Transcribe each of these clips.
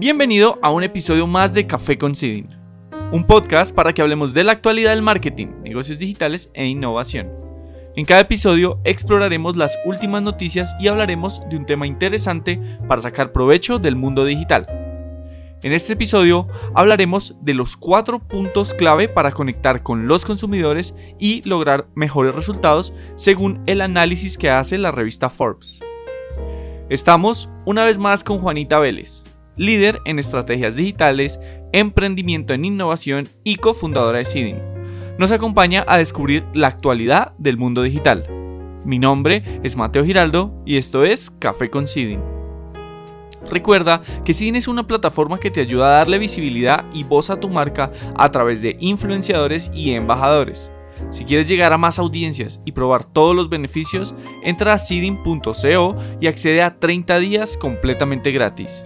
Bienvenido a un episodio más de Café con Sidin, un podcast para que hablemos de la actualidad del marketing, negocios digitales e innovación. En cada episodio exploraremos las últimas noticias y hablaremos de un tema interesante para sacar provecho del mundo digital. En este episodio hablaremos de los cuatro puntos clave para conectar con los consumidores y lograr mejores resultados según el análisis que hace la revista Forbes. Estamos una vez más con Juanita Vélez, líder en estrategias digitales, emprendimiento en innovación y cofundadora de Sidin. Nos acompaña a descubrir la actualidad del mundo digital. Mi nombre es Mateo Giraldo y esto es Café con Sidin. Recuerda que Sidin es una plataforma que te ayuda a darle visibilidad y voz a tu marca a través de influenciadores y embajadores. Si quieres llegar a más audiencias y probar todos los beneficios, entra a seeding.co y accede a 30 días completamente gratis.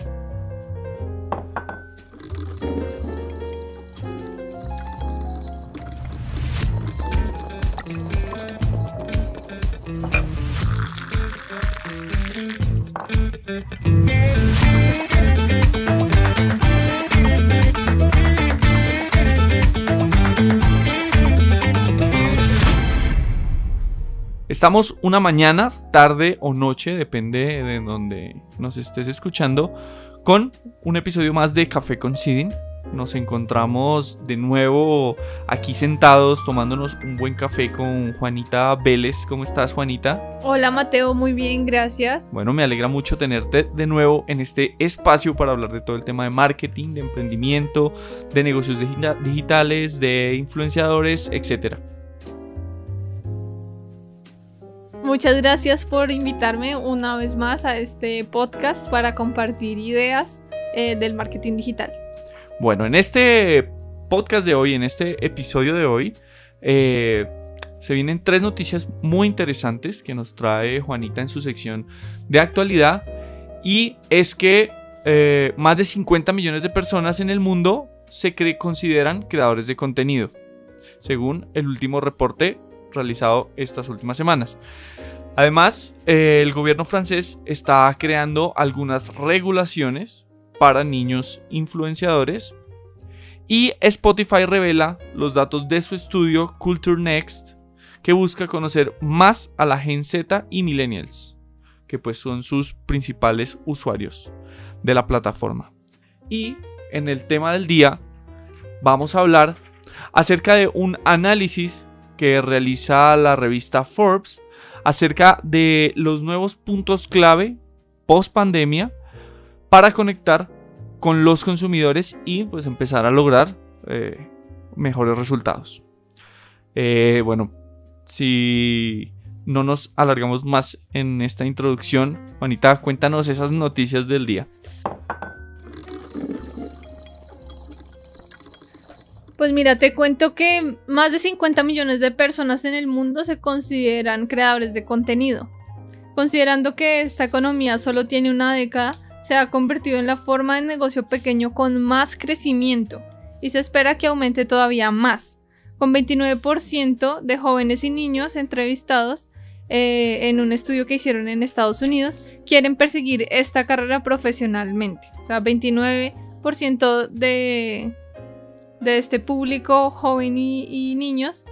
Estamos una mañana, tarde o noche, depende de donde nos estés escuchando, con un episodio más de Café con Sidin. Nos encontramos de nuevo aquí sentados tomándonos un buen café con Juanita Vélez. ¿Cómo estás, Juanita? Hola, Mateo, muy bien, gracias. Bueno, me alegra mucho tenerte de nuevo en este espacio para hablar de todo el tema de marketing, de emprendimiento, de negocios digitales, de influenciadores, etcétera. Muchas gracias por invitarme una vez más a este podcast para compartir ideas eh, del marketing digital. Bueno, en este podcast de hoy, en este episodio de hoy, eh, se vienen tres noticias muy interesantes que nos trae Juanita en su sección de actualidad. Y es que eh, más de 50 millones de personas en el mundo se consideran creadores de contenido, según el último reporte realizado estas últimas semanas. Además, eh, el gobierno francés está creando algunas regulaciones para niños influenciadores y Spotify revela los datos de su estudio Culture Next que busca conocer más a la Gen Z y millennials, que pues son sus principales usuarios de la plataforma. Y en el tema del día vamos a hablar acerca de un análisis que realiza la revista Forbes acerca de los nuevos puntos clave post pandemia para conectar con los consumidores y pues empezar a lograr eh, mejores resultados. Eh, bueno, si no nos alargamos más en esta introducción, Juanita, cuéntanos esas noticias del día. Pues mira, te cuento que más de 50 millones de personas en el mundo se consideran creadores de contenido. Considerando que esta economía solo tiene una década, se ha convertido en la forma de negocio pequeño con más crecimiento y se espera que aumente todavía más, con 29% de jóvenes y niños entrevistados eh, en un estudio que hicieron en Estados Unidos quieren perseguir esta carrera profesionalmente. O sea, 29% de de este público joven y, niños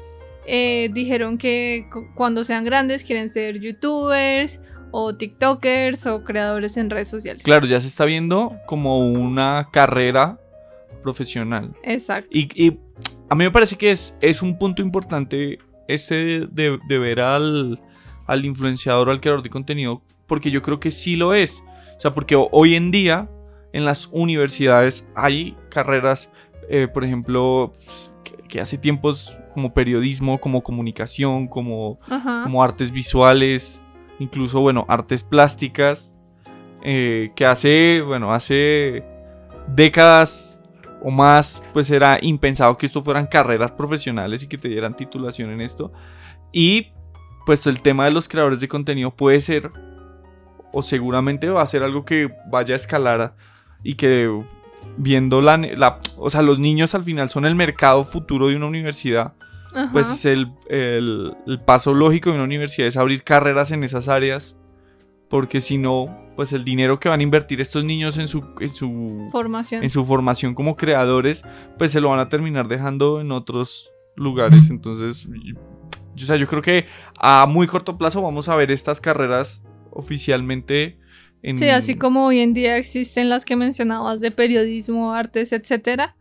eh, dijeron que cuando sean grandes quieren ser youtubers o tiktokers o creadores en redes sociales. Claro, ya se está viendo como una carrera profesional. Exacto. Y, a mí me parece que es, es un punto importante ese de, de ver al, al influenciador o al creador de contenido, porque yo creo que sí lo es. O sea, porque hoy en día en las universidades hay carreras eh, por ejemplo, que, hace tiempos como periodismo, como comunicación, como, como artes visuales, incluso, bueno, artes plásticas, eh, que hace, bueno, hace décadas o más, pues era impensado que esto fueran carreras profesionales y que te dieran titulación en esto. Y pues el tema de los creadores de contenido puede ser, o seguramente va a ser algo que vaya a escalar y que viendo la, O sea, los niños al final son el mercado futuro de una universidad. Pues es el, paso lógico de una universidad es abrir carreras en esas áreas porque si no, pues el dinero que van a invertir estos niños en su, en su Formación. en su formación como creadores, pues se lo van a terminar dejando en otros lugares. Entonces, yo, o sea, yo creo que a muy corto plazo vamos a ver estas carreras oficialmente en... Sí, así como hoy en día existen las que mencionabas de periodismo, artes, etcétera,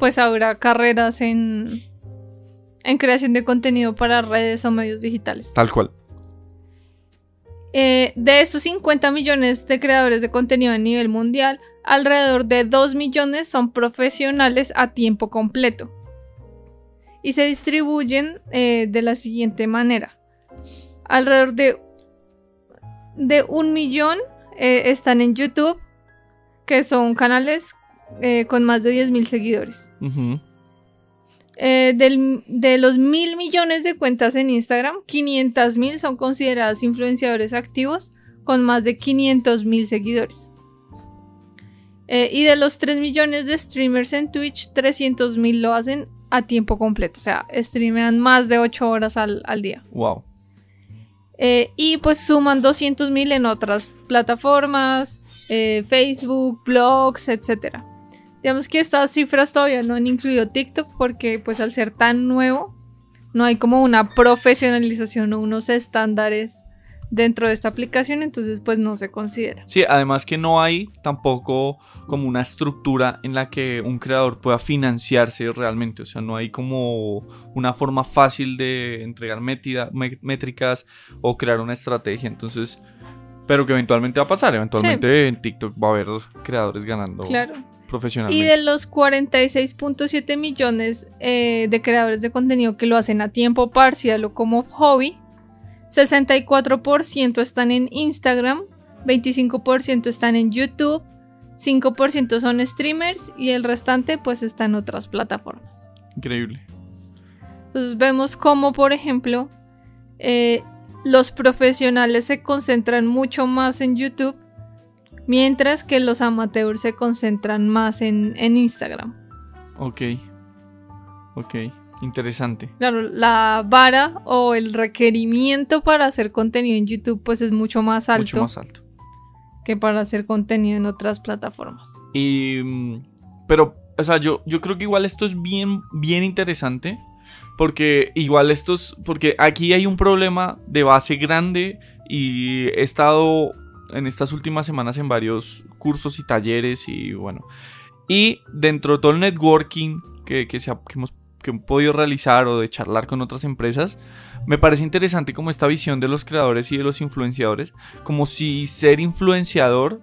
pues habrá carreras en, en creación de contenido para redes o medios digitales. Tal cual. Eh, de estos 50 millones de creadores de contenido a nivel mundial, alrededor de 2 millones son profesionales a tiempo completo. Y se distribuyen eh, de la siguiente manera. Alrededor de, de un millón eh, están en YouTube, que son canales con más de 10.000 seguidores. Ujú. Eh, del- de los mil millones de cuentas en Instagram, 500 mil son consideradas influenciadores activos con más de 500 mil seguidores. Eh, y de los 3 millones de streamers en Twitch, 300 mil lo hacen a tiempo completo, o sea, streamean más de 8 horas al, al día. Wow. Eh, y pues suman 200 mil en otras plataformas, eh, Facebook, blogs, etc. Digamos que estas cifras todavía no han incluido TikTok porque pues al ser tan nuevo no hay como una profesionalización o unos estándares dentro de esta aplicación, entonces pues no se considera. Sí, además que no hay tampoco como una estructura en la que un creador pueda financiarse realmente. O sea, no hay como una forma fácil de entregar métricas o crear una estrategia. Entonces, pero que eventualmente va a pasar. Eventualmente en TikTok va a haber creadores ganando Claro. Profesionalmente. Y de los 46.7 millones eh, de creadores de contenido que lo hacen a tiempo parcial o como hobby, 64% están en Instagram, 25% están en YouTube, 5% son streamers y el restante pues está en otras plataformas. Increíble. Entonces vemos cómo, por ejemplo, eh, los profesionales se concentran mucho más en YouTube, mientras que los amateurs se concentran más en, en Instagram. Ok. Ok. Interesante. Claro, la vara o el requerimiento para hacer contenido en YouTube pues es mucho más alto Mucho más alto. que para hacer contenido en otras plataformas. Y. Pero, o sea, yo, yo creo que igual esto es bien, bien interesante. Porque igual estos. Porque aquí hay un problema de base grande. Y he estado en estas últimas semanas en varios cursos y talleres. Y bueno. Y dentro de todo el networking que, que, se ha- que hemos podido realizar o de charlar con otras empresas, me parece interesante como esta visión de los creadores y de los influenciadores, como si ser influenciador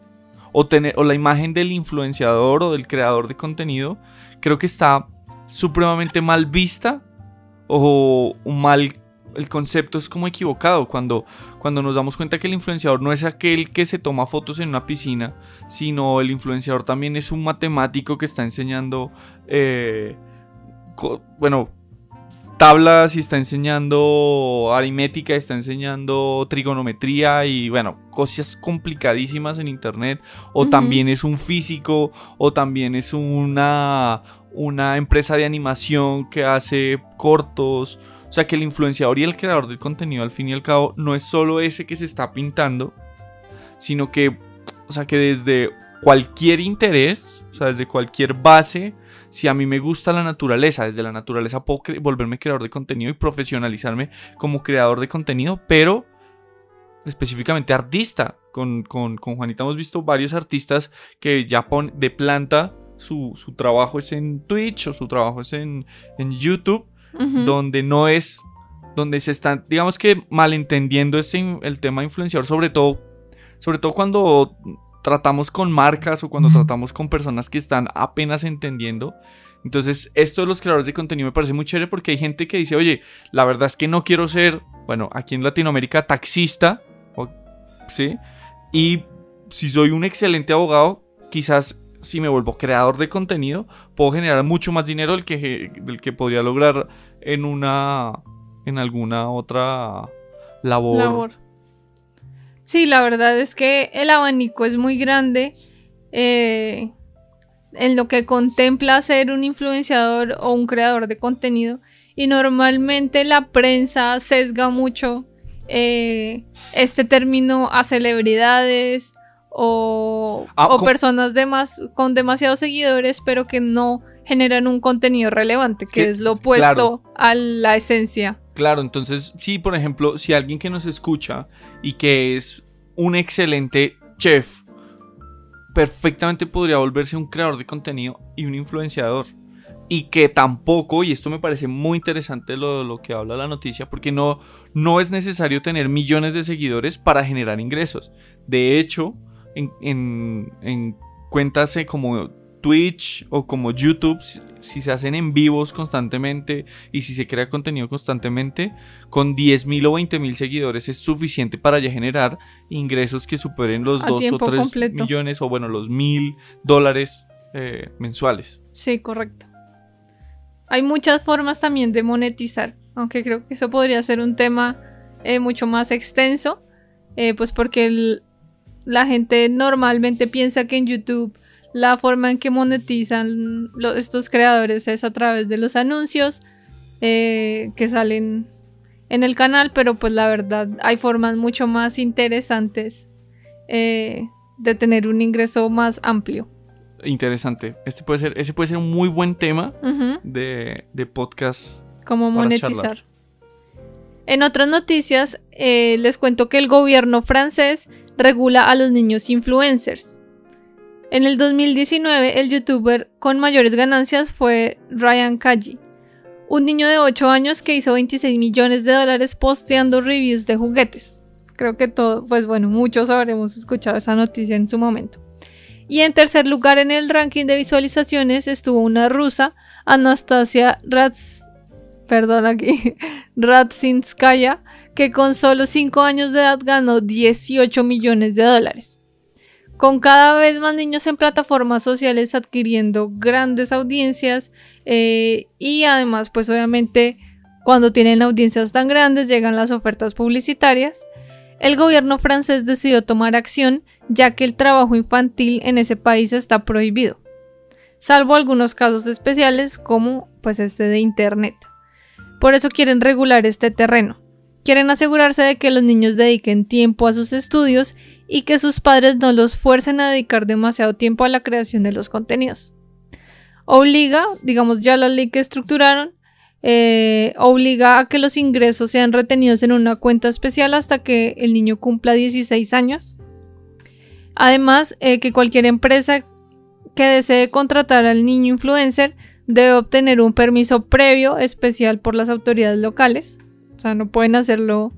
o, tener, o la imagen del influenciador o del creador de contenido, creo que está supremamente mal vista o mal el concepto es como equivocado cuando, cuando nos damos cuenta que el influenciador no es aquel que se toma fotos en una piscina, sino el influenciador también es un matemático que está enseñando, eh, bueno, tablas y está enseñando aritmética, está enseñando trigonometría y bueno, cosas complicadísimas en internet. O también es un físico, o también es una, una empresa de animación que hace cortos. O sea que el influenciador y el creador del contenido al fin y al cabo no es solo ese que se está pintando, sino que, o sea que desde cualquier interés, o sea, desde cualquier base, si a mí me gusta la naturaleza, desde la naturaleza puedo volverme creador de contenido y profesionalizarme como creador de contenido, pero específicamente artista. Con, con- con Juanita hemos visto varios artistas que ya ponen de planta su, su trabajo es en Twitch o su trabajo es en, en YouTube, Ujú. donde no es, donde se están, digamos que malentendiendo ese, el tema influenciador, sobre todo, sobre todo cuando tratamos con marcas o cuando tratamos con personas que están apenas entendiendo. Entonces, esto de los creadores de contenido me parece muy chévere porque hay gente que dice, oye, la verdad es que no quiero ser, bueno, aquí en Latinoamérica, taxista, o- ¿sí? Y si soy un excelente abogado, quizás si me vuelvo creador de contenido, puedo generar mucho más dinero del que, del que podría lograr en una, en alguna otra labor. labor. Sí, la verdad es que el abanico es muy grande eh, en lo que contempla ser un influenciador o un creador de contenido y normalmente la prensa sesga mucho eh, este término a celebridades o, Ah, o personas demas- con demasiados seguidores, pero que no generan un contenido relevante, que que- es lo claro. opuesto a la esencia. Claro, entonces, sí, por ejemplo, si alguien que nos escucha y que es un excelente chef, perfectamente podría volverse un creador de contenido y un influenciador. Y que tampoco, y esto me parece muy interesante lo, lo que habla la noticia, porque no, no es necesario tener millones de seguidores para generar ingresos. De hecho, en, en- en cuentas eh, como Twitch o como YouTube, si, si se hacen en vivos constantemente y si se crea contenido constantemente, con 10.000 o 20.000 seguidores es suficiente para ya generar ingresos que superen los A 2 o tiempo 3 completo. millones o bueno, los 1.000 dólares eh, mensuales. Sí, correcto. Hay muchas formas también de monetizar, aunque creo que eso podría ser un tema eh, mucho más extenso, eh, pues porque el- la gente normalmente piensa que en YouTube la forma en que monetizan lo- estos creadores es a través de los anuncios eh, que salen en el canal, pero pues la verdad hay formas mucho más interesantes eh, de tener un ingreso más amplio. Interesante. Este puede ser, ese puede ser un muy buen tema de, de podcast. cómo monetizar. En otras noticias, eh, les cuento que el gobierno francés regula a los niños influencers. En el 2019, el youtuber con mayores ganancias fue Ryan Kaji, un niño de 8 años que hizo 26 millones de dólares posteando reviews de juguetes. Creo que todo, pues bueno, muchos habremos escuchado esa noticia en su momento. Y en tercer lugar en el ranking de visualizaciones estuvo una rusa, Anastasia Rats... Perdón aquí, Radzinskaya, que con solo 5 años de edad ganó 18 millones de dólares. Con cada vez más niños en plataformas sociales adquiriendo grandes audiencias eh, y además pues obviamente cuando tienen audiencias tan grandes llegan las ofertas publicitarias, el gobierno francés decidió tomar acción ya que el trabajo infantil en ese país está prohibido, salvo algunos casos especiales como pues este de internet. Por eso quieren regular este terreno. Quieren asegurarse de que los niños dediquen tiempo a sus estudios y que sus padres no los fuercen a dedicar demasiado tiempo a la creación de los contenidos. Obliga, digamos ya la ley que estructuraron, eh, obliga a que los ingresos sean retenidos en una cuenta especial hasta que el niño cumpla 16 años. Además, eh, que cualquier empresa que desee contratar al niño influencer debe obtener un permiso previo especial por las autoridades locales. O sea, no pueden hacerlo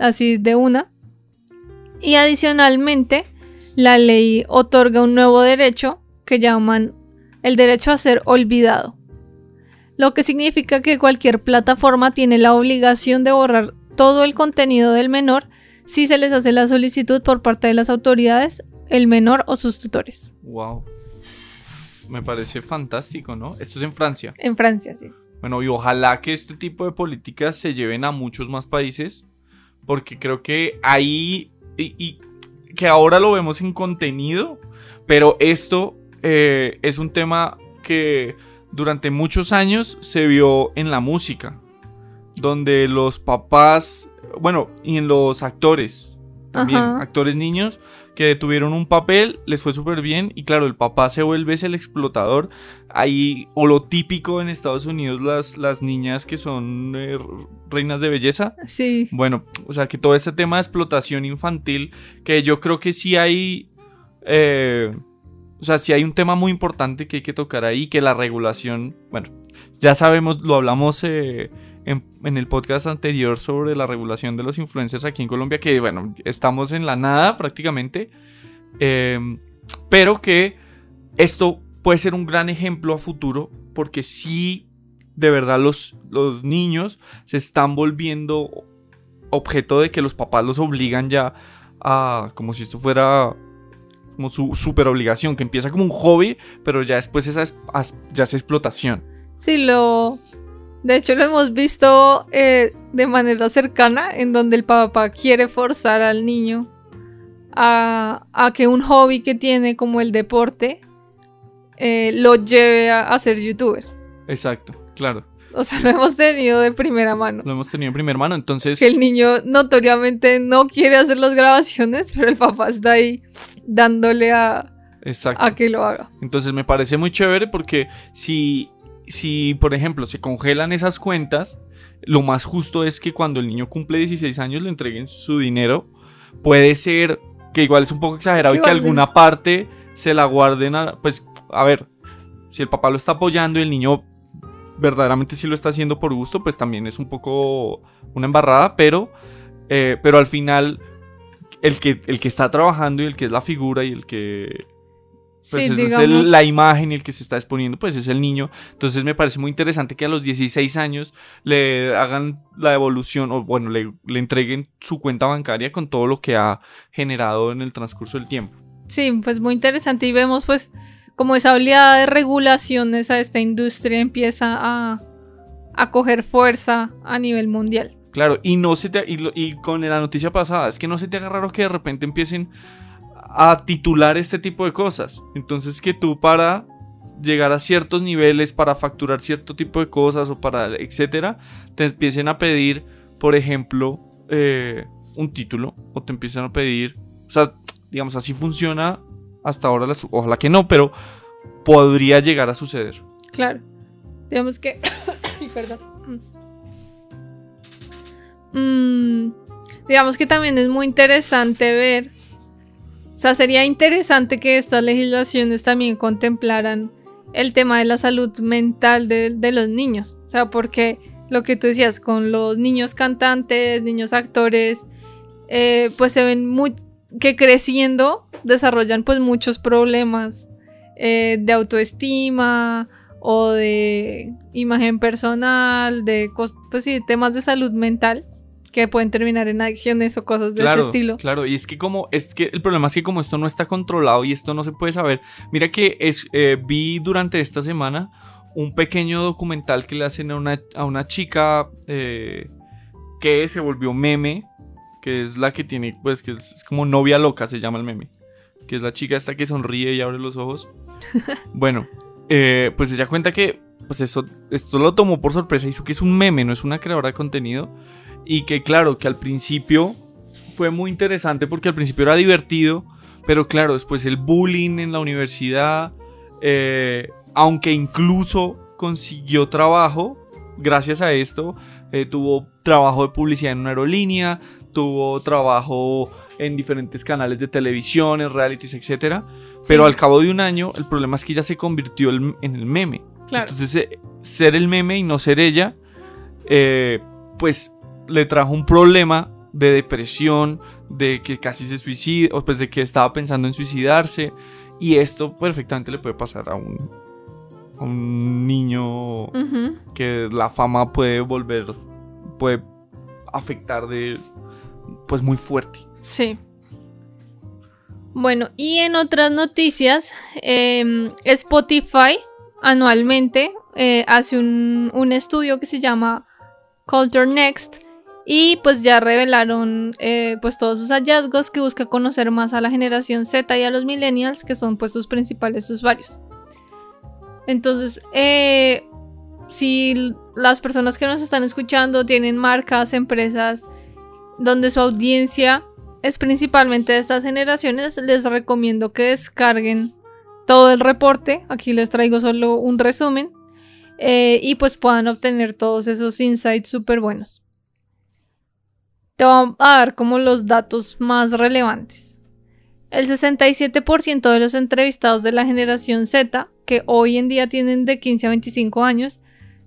así de una. Y adicionalmente, la ley otorga un nuevo derecho que llaman el derecho a ser olvidado. Lo que significa que cualquier plataforma tiene la obligación de borrar todo el contenido del menor si se les hace la solicitud por parte de las autoridades, el menor o sus tutores. Wow. Me parece fantástico, ¿no? Esto es en Francia. En Francia, sí. Bueno, y ojalá que este tipo de políticas se lleven a muchos más países, porque creo que ahí, y, y que ahora lo vemos en contenido, pero esto eh, es un tema que durante muchos años se vio en la música, donde los papás, bueno, y en los actores, también, Ajá. actores niños, que tuvieron un papel, les fue súper bien y claro, el papá se vuelve es el explotador. Ahí, o lo típico en Estados Unidos, las, las niñas que son eh, reinas de belleza. Sí. Bueno, o sea, que todo este tema de explotación infantil, que yo creo que sí hay... eh, o sea, sí hay un tema muy importante que hay que tocar ahí, que la regulación, bueno, ya sabemos, lo hablamos eh, en, el podcast anterior sobre la regulación de los influencers aquí en Colombia, que bueno, estamos en la nada prácticamente, eh, pero que esto puede ser un gran ejemplo a futuro, porque sí, de verdad, los, los niños se están volviendo objeto de que los papás los obligan ya a, como si esto fuera como su super obligación, que empieza como un hobby, pero ya después esa ya es explotación. Sí, lo. De hecho, lo hemos visto eh, de manera cercana, en donde el papá quiere forzar al niño a, a que un hobby que tiene, como el deporte, eh, lo lleve a, a ser youtuber. Exacto, claro. O sea, lo hemos tenido de primera mano. Lo hemos tenido en primera mano, entonces... Que el niño notoriamente no quiere hacer las grabaciones, pero el papá está ahí dándole a, Exacto. a que lo haga. Entonces me parece muy chévere porque si, si, por ejemplo, se congelan esas cuentas, lo más justo es que cuando el niño cumple 16 años le entreguen su dinero. Puede ser que igual es un poco exagerado y que alguna parte se la guarden a... Pues, a ver, si el papá lo está apoyando y el niño verdaderamente sí lo está haciendo por gusto, pues también es un poco una embarrada, pero, eh, pero al final el que, el que está trabajando y el que es la figura y el que pues sí, es, es digamos. el- la imagen el que se está exponiendo, pues es el niño. Entonces me parece muy interesante que a los 16 años le hagan la devolución o bueno, le, le entreguen su cuenta bancaria con todo lo que ha generado en el transcurso del tiempo. Sí, pues muy interesante y vemos pues como esa oleada de regulaciones a esta industria empieza a, a coger fuerza a nivel mundial. Claro, y no se te, y, y con la noticia pasada, es que no se te haga raro que de repente empiecen a titular este tipo de cosas. Entonces que tú para llegar a ciertos niveles, para facturar cierto tipo de cosas o para etcétera, te empiecen a pedir, por ejemplo, eh, un título o te empiezan a pedir, o sea, digamos así funciona hasta ahora, ojalá que no, pero podría llegar a suceder. Claro. Digamos que... Perdón. Mm, digamos que también es muy interesante ver... O sea, sería interesante que estas legislaciones también contemplaran el tema de la salud mental de, de los niños. O sea, porque lo que tú decías, con los niños cantantes, niños actores, eh, pues se ven muy... que creciendo desarrollan pues muchos problemas eh, de autoestima o de imagen personal, de pues sí, temas de salud mental que pueden terminar en adicciones o cosas de claro, ese estilo. Claro, y es que como es que el problema es que como esto no está controlado y esto no se puede saber. Mira que es, eh, vi durante esta semana un pequeño documental que le hacen a una, a una chica eh, que se volvió meme, que es la que tiene, pues que es, es como novia loca, se llama el meme. Que es la chica esta que sonríe y abre los ojos. bueno, eh, pues ella cuenta que pues eso, esto lo tomó por sorpresa, hizo que es un meme, no es una creadora de contenido. Y que claro, que al principio fue muy interesante porque al principio era divertido, pero claro, después el bullying en la universidad, eh, aunque incluso consiguió trabajo, gracias a esto, eh, tuvo trabajo de publicidad en una aerolínea, tuvo trabajo en diferentes canales de televisión, en realities, etc. Pero Sí. al cabo de un año, el problema es que ya se convirtió en el meme. Claro. Entonces, eh, ser el meme y no ser ella, eh, pues le trajo un problema de depresión, de que casi se suicida, o pues de que estaba pensando en suicidarse. Y esto perfectamente le puede pasar a un, a un niño que la fama puede volver, puede afectar de, pues muy fuerte. Sí. Bueno, y en otras noticias, em, Spotify anualmente eh, hace un, un estudio que se llama Culture Next y pues ya revelaron eh, pues todos sus hallazgos que busca conocer más a la generación Z y a los millennials que son pues sus principales usuarios. Entonces, eh, si las personas que nos están escuchando tienen marcas, empresas donde su audiencia es principalmente de estas generaciones, les recomiendo que descarguen todo el reporte. Aquí les traigo solo un resumen. eh, y pues puedan obtener todos esos insights súper buenos. Te voy a dar como los datos más relevantes. El 67% de los entrevistados de la generación Z, que hoy en día tienen de 15 a 25 años,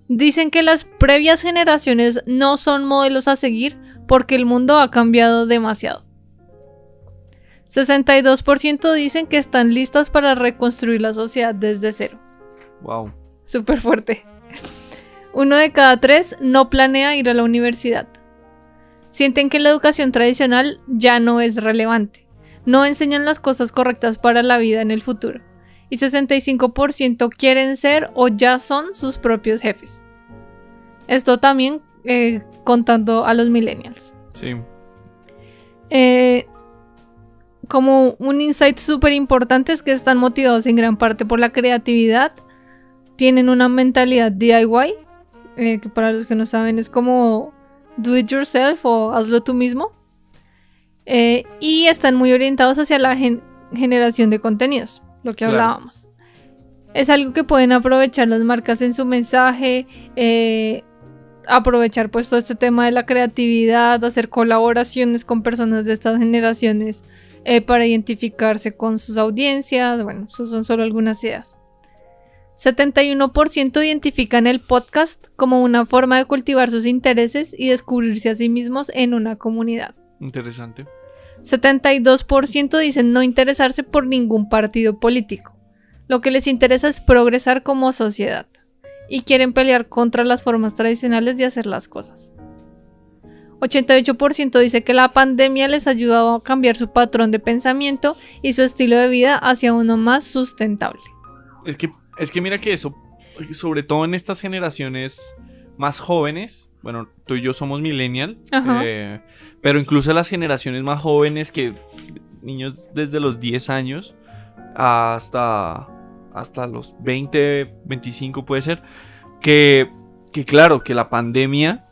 dicen que las previas generaciones no son modelos a seguir porque el mundo ha cambiado demasiado. 62% dicen que están listas para reconstruir la sociedad desde cero. Wow. Súper fuerte. Uno de cada tres no planea ir a la universidad. Sienten que la educación tradicional ya no es relevante. No enseñan las cosas correctas para la vida en el futuro. Y 65% quieren ser o ya son sus propios jefes. Esto también eh, contando a los millennials. Sí. Eh, como un insight súper importante es que están motivados en gran parte por la creatividad, tienen una mentalidad DIY eh, que para los que no saben es como do it yourself o hazlo tú mismo. Eh, y están muy orientados hacia la generación de contenidos, lo que hablábamos. Es algo que pueden aprovechar las marcas en su mensaje, eh, aprovechar pues todo este tema de la creatividad, hacer colaboraciones con personas de estas generaciones eh, para identificarse con sus audiencias. Bueno, esas son solo algunas ideas. 71% identifican el podcast como una forma de cultivar sus intereses y descubrirse a sí mismos en una comunidad. Interesante. 72% dicen no interesarse por ningún partido político. Lo que les interesa es progresar como sociedad y quieren pelear contra las formas tradicionales de hacer las cosas. 88% dice que la pandemia les ha ayudado a cambiar su patrón de pensamiento y su estilo de vida hacia uno más sustentable. Es que, es que mira que eso, sobre todo en estas generaciones más jóvenes, bueno, tú y yo somos millennial, eh, pero incluso las generaciones más jóvenes que niños desde los 10 años hasta, hasta los 20, 25 puede ser, que, que claro, que la pandemia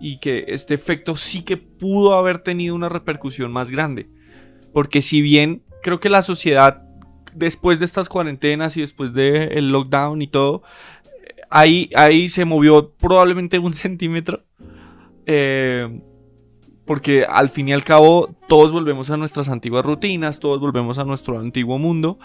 y que este efecto sí que pudo haber tenido una repercusión más grande. Porque si bien creo que la sociedad, después de estas cuarentenas y después del lockdown y todo, ahí, ahí se movió probablemente un centímetro. Eh, porque al fin y al cabo todos volvemos a nuestras antiguas rutinas, todos volvemos a nuestro antiguo mundo,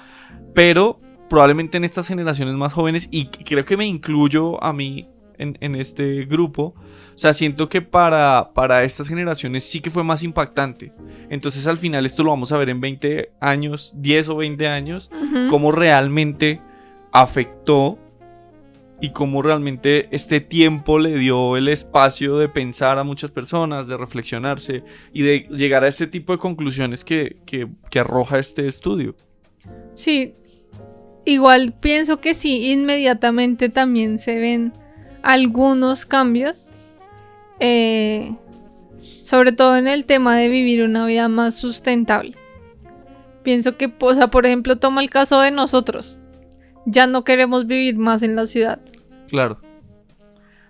pero probablemente en estas generaciones más jóvenes, y creo que me incluyo a mí en, este grupo, o sea, siento que para, para estas generaciones sí que fue más impactante. Entonces al final esto lo vamos a ver en 20 años, 10 o 20 años, cómo realmente afectó y cómo realmente este tiempo le dio el espacio de pensar a muchas personas, de reflexionarse y de llegar a este tipo de conclusiones que, que, que arroja este estudio. Sí, igual pienso que sí, inmediatamente también se ven algunos cambios, eh, sobre todo en el tema de vivir una vida más sustentable. Pienso que, o sea, por ejemplo, toma el caso de nosotros. Ya no queremos vivir más en la ciudad. Claro.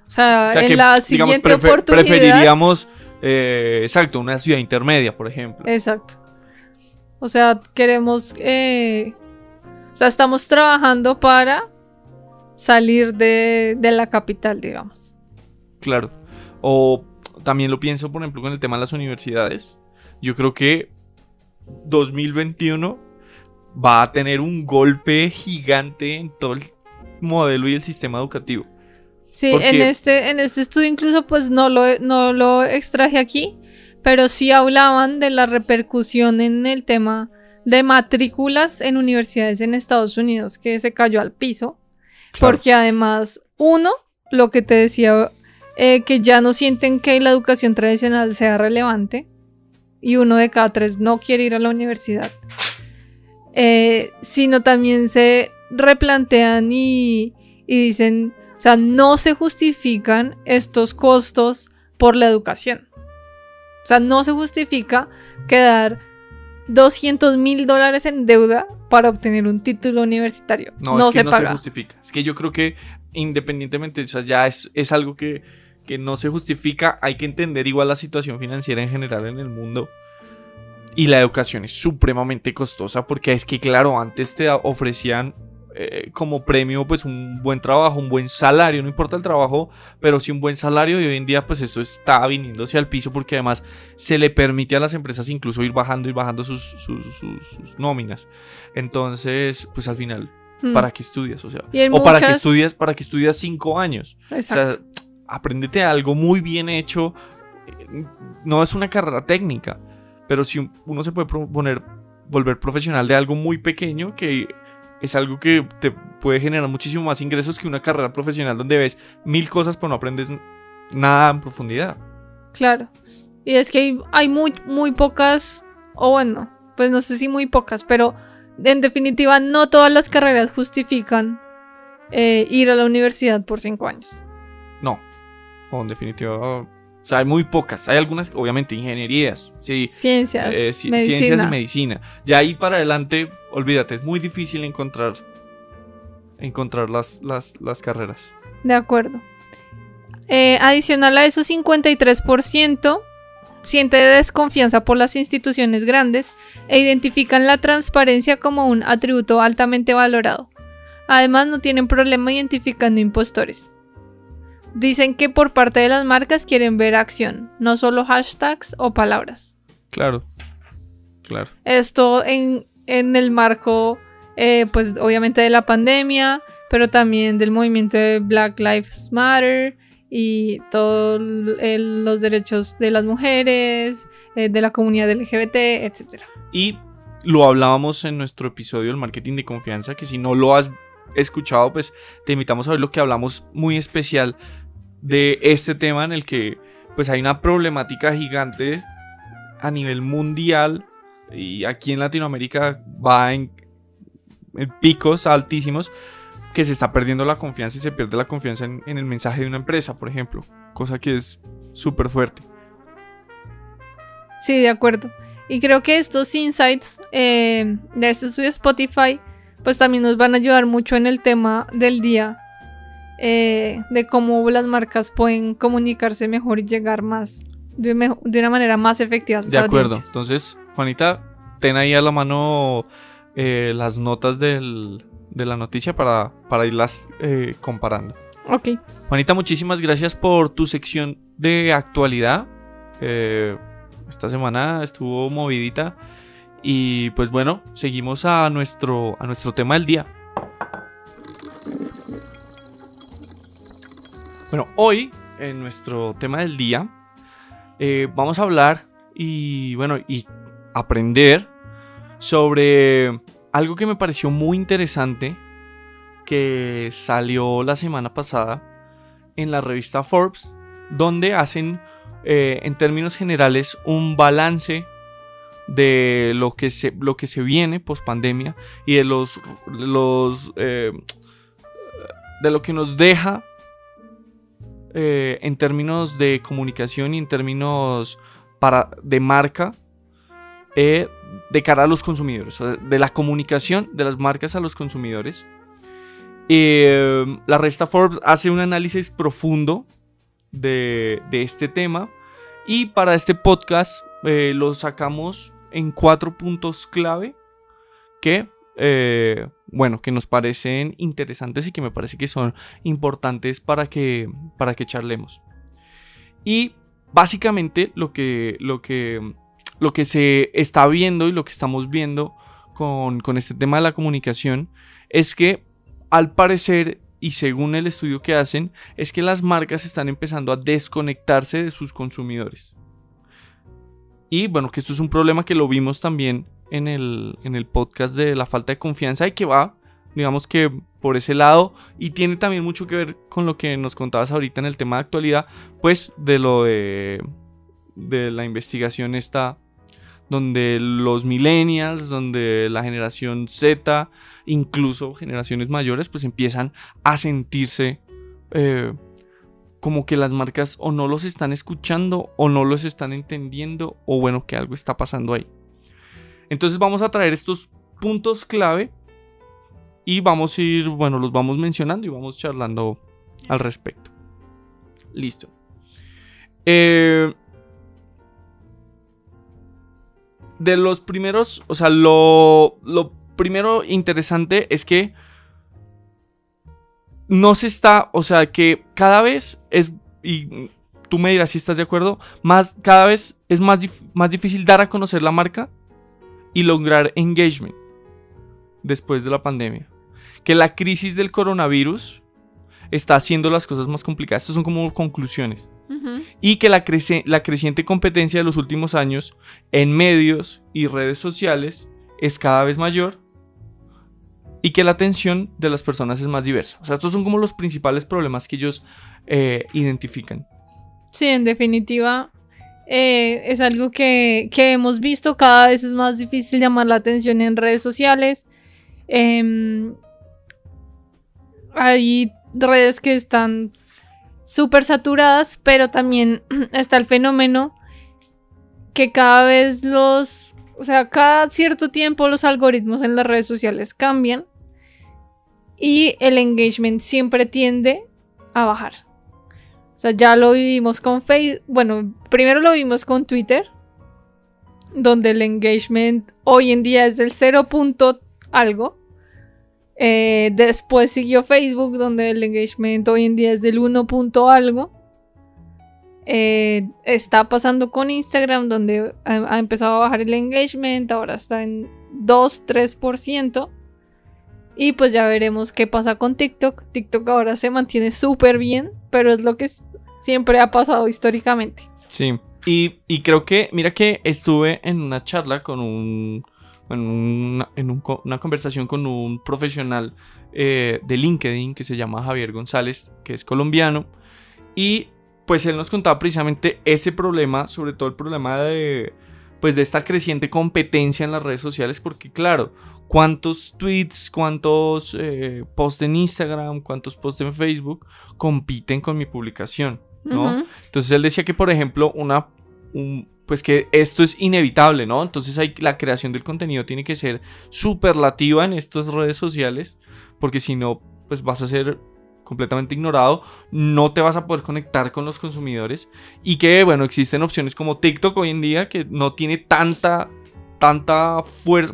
O sea, en la siguiente oportunidad. Preferiríamos, eh, exacto, una ciudad intermedia, por ejemplo. Exacto. O sea, queremos. Eh, o sea, estamos trabajando para salir de, la capital, digamos. Claro. O también lo pienso, por ejemplo, con el tema de las universidades. Yo creo que 2021 va a tener un golpe gigante en todo el modelo y el sistema educativo. Sí, en, este, en este estudio incluso pues no lo, no lo extraje aquí, pero sí hablaban de la repercusión en el tema de matrículas en universidades en Estados Unidos, que se cayó al piso porque además, uno, lo que te decía, eh, que ya no sienten que la educación tradicional sea relevante. Y uno de cada tres no quiere ir a la universidad. Eh, sino también se replantean y, y dicen, o sea, no se justifican estos costos por la educación. O sea, no se justifica quedar 200 mil dólares en deuda para obtener un título universitario. No, es que se no se justifica. Es que yo creo que independientemente, o sea, ya es, es algo que, que no se justifica. Hay que entender igual la situación financiera en general en el mundo. Y la educación es supremamente costosa porque es que, claro, antes te ofrecían eh, como premio pues un buen trabajo, un buen salario, no importa el trabajo, pero sí un buen salario y hoy en día pues eso está viniéndose al piso porque además se le permite a las empresas incluso ir bajando y bajando sus, sus, nóminas. Entonces pues al final, hmm. ¿para qué estudias? O sea, o para qué estudias, para que estudias cinco años. Exacto. O sea, aprendete algo muy bien hecho. No es una carrera técnica, pero si uno se puede poner, volver profesional de algo muy pequeño que es algo que te puede generar muchísimo más ingresos que una carrera profesional donde ves mil cosas pero no aprendes nada en profundidad. Claro. Y es que hay, muy, muy pocas, o bueno, pues no sé si muy pocas, pero en definitiva no todas las carreras justifican eh, ir a la universidad por cinco años. No, o en definitiva o sea, hay muy pocas. Hay algunas, obviamente, ingenierías, sí, ciencias, eh, ciencias y medicina. Ya ahí para adelante, olvídate, es muy difícil encontrar, encontrar las, las, las carreras. De acuerdo. eh, adicional a eso, 53% siente desconfianza por las instituciones grandes e identifican la transparencia como un atributo altamente valorado. Además, no tienen problema identificando impostores. Dicen que por parte de las marcas quieren ver acción, no solo hashtags o palabras. Claro, claro. Esto en, en el marco, eh, pues obviamente de la pandemia, pero también del movimiento de Black Lives Matter y todos los derechos de las mujeres, eh, de la comunidad LGBT, etc. Y lo hablábamos en nuestro episodio del marketing de confianza, que si no lo has escuchado, pues te invitamos a ver lo que hablamos muy especial de este tema en el que pues hay una problemática gigante a nivel mundial y aquí en Latinoamérica va en, picos altísimos que se está perdiendo la confianza y se pierde la confianza en, el mensaje de una empresa, por ejemplo, cosa que es súper fuerte. Sí, de acuerdo. Y creo que estos insights eh, de este estudio Spotify pues también nos van a ayudar mucho en el tema del día eh, de cómo las marcas pueden comunicarse mejor y llegar más de, una manera más efectiva. de acuerdo. Entonces, Juanita, ten ahí a la mano eh, las notas de la noticia para, para irlas eh, comparando. Ok. Juanita, muchísimas gracias por tu sección de actualidad. esta semana estuvo movidita. Y pues bueno, seguimos a nuestro, a nuestro tema del día. Bueno, hoy en nuestro tema del día eh, vamos a hablar y bueno, y aprender sobre algo que me pareció muy interesante que salió la semana pasada en la revista Forbes, donde hacen eh, en términos generales un balance de lo que se, lo que se viene post pandemia y de los, los eh, de lo que nos deja eh, en términos de comunicación y en términos para, de marca eh, de cara a los consumidores, de la comunicación de las marcas a los consumidores. la revista Forbes hace un análisis profundo de, de este tema y para este podcast lo sacamos en cuatro puntos clave que, eh, bueno, que nos parecen interesantes y que me parece que son importantes para que, para que charlemos. Y básicamente lo que, lo que, lo que se está viendo y lo que estamos viendo con, con este tema de la comunicación es que al parecer y según el estudio que hacen, es que las marcas están empezando a desconectarse de sus consumidores. Y bueno, que esto es un problema que lo vimos también en el, en el podcast de la falta de confianza y que va, digamos que por ese lado y tiene también mucho que ver con lo que nos contabas ahorita en el tema de actualidad, pues de lo de, de la investigación está donde los millennials, donde la generación Z, incluso generaciones mayores, pues empiezan a sentirse eh, como que las marcas o no los están escuchando o no los están entendiendo o bueno, que algo está pasando ahí. Entonces vamos a traer estos puntos clave y vamos a ir, bueno, los vamos mencionando y vamos charlando al respecto. Listo. Eh, de los primeros, o sea, lo, primero interesante es que no se está, o sea, que cada vez es, y tú me dirás si estás de acuerdo, más, cada vez es más, más difícil dar a conocer la marca y lograr engagement después de la pandemia. Que la crisis del coronavirus está haciendo las cosas más complicadas. Estas son como conclusiones. Y que la, la creciente competencia de los últimos años en medios y redes sociales es cada vez mayor y que la atención de las personas es más diversa. O sea, estos son como los principales problemas que ellos eh, identifican. Sí, en definitiva, eh, es algo que, hemos visto. Cada vez es más difícil llamar la atención en redes sociales. Em, hay redes que están súper saturadas, pero también está el fenómeno que cada vez los o sea, cada cierto tiempo los algoritmos en las redes sociales cambian y el engagement siempre tiende a bajar. O sea, ya lo vivimos con Facebook. Bueno, primero lo vimos con Twitter, donde el engagement hoy en día es del 0. punto algo. Eh, después siguió Facebook, donde el engagement hoy en día es del 1. punto algo. Eh, está pasando con Instagram, donde ha, empezado a bajar el engagement, ahora está en 2-3%. Y pues ya veremos qué pasa con TikTok. TikTok ahora se mantiene súper bien, pero es lo que siempre ha pasado históricamente. Sí, y, y, creo que, mira que estuve en una charla con un, en una, en un, una conversación con un profesional eh, de LinkedIn que se llama Javier González, que es colombiano, y pues él nos contaba precisamente ese problema, sobre todo el problema de, pues de esta creciente competencia en las redes sociales, porque claro, cuántos tweets, cuántos eh, posts en Instagram, cuántos posts en Facebook compiten con mi publicación, ¿no? Entonces él decía que, por ejemplo, una, pues que esto es inevitable, ¿no? Entonces hay, la creación del contenido tiene que ser superlativa en estas redes sociales, porque si no, pues vas a ser completamente ignorado, no te vas a poder conectar con los consumidores y que, bueno, existen opciones como TikTok hoy en día que no tiene tanta, tanta fuerza,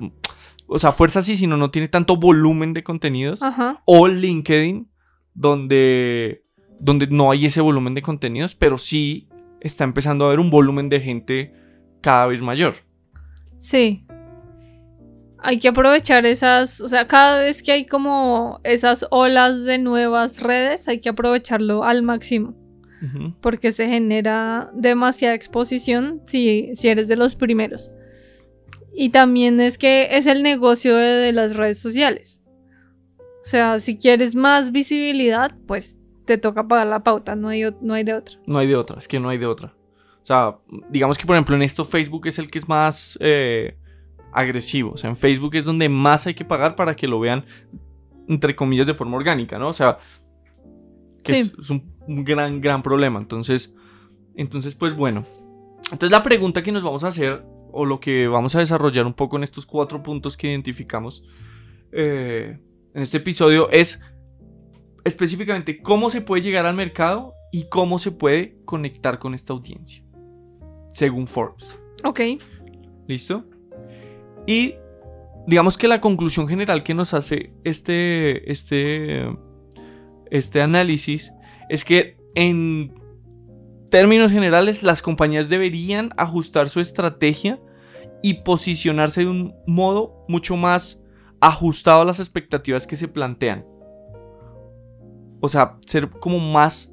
o sea, fuerza sí, sino no tiene tanto volumen de contenidos. O LinkedIn, donde, donde no hay ese volumen de contenidos, pero sí está empezando a haber un volumen de gente cada vez mayor. Sí. Hay que aprovechar esas, o sea, cada vez que hay como esas olas de nuevas redes, hay que aprovecharlo al máximo. Porque se genera demasiada exposición si, si eres de los primeros. Y también es que es el negocio de, las redes sociales. O sea, si quieres más visibilidad, pues te toca pagar la pauta, no hay, no hay de otra. No hay de otra, es que no hay de otra. O sea, digamos que por ejemplo en esto Facebook es el que es más eh, agresivo. O sea, en Facebook es donde más hay que pagar para que lo vean, entre comillas, de forma orgánica, ¿no? O sea, que es, es, un, un gran, gran problema. Entonces, entonces, pues bueno. Entonces la pregunta que nos vamos a hacer o lo que vamos a desarrollar un poco en estos cuatro puntos que identificamos eh, en este episodio es específicamente cómo se puede llegar al mercado y cómo se puede conectar con esta audiencia, según Forbes. Ok. ¿Listo? Y digamos que la conclusión general que nos hace este, este, este análisis es que en términos generales, las compañías deberían ajustar su estrategia y posicionarse de un modo mucho más ajustado a las expectativas que se plantean. O sea, ser como más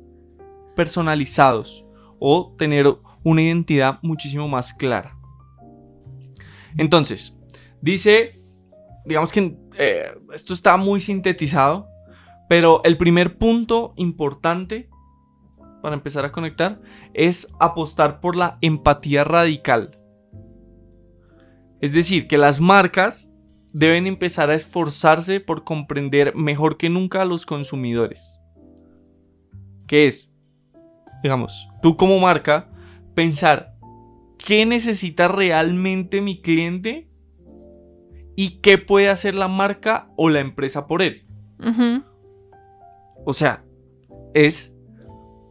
personalizados o tener una identidad muchísimo más clara. Entonces, dice, digamos que eh, esto está muy sintetizado, pero el primer punto importante para empezar a conectar es apostar por la empatía radical. Es decir, que las marcas deben empezar a esforzarse por comprender mejor que nunca a los consumidores. ¿Qué es? Digamos, tú como marca, pensar qué necesita realmente mi cliente y qué puede hacer la marca o la empresa por él. O sea, es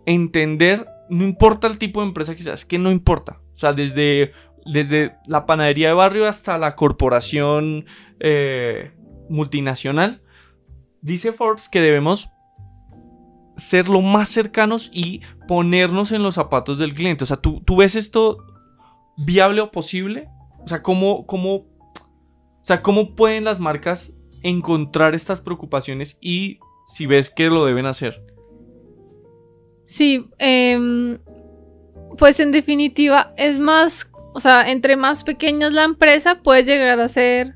entender, no importa el tipo de empresa que sea, es que no importa. O sea, desde, desde la panadería de barrio hasta la corporación eh, multinacional, dice Forbes que debemos ser lo más cercanos y ponernos en los zapatos del cliente. O sea, ¿tú, tú ves esto viable o posible? O sea, ¿cómo, cómo, o sea, ¿cómo pueden las marcas encontrar estas preocupaciones y si ves que lo deben hacer? Sí, em, pues en definitiva es más, o sea, entre más pequeña es la empresa, puede llegar a ser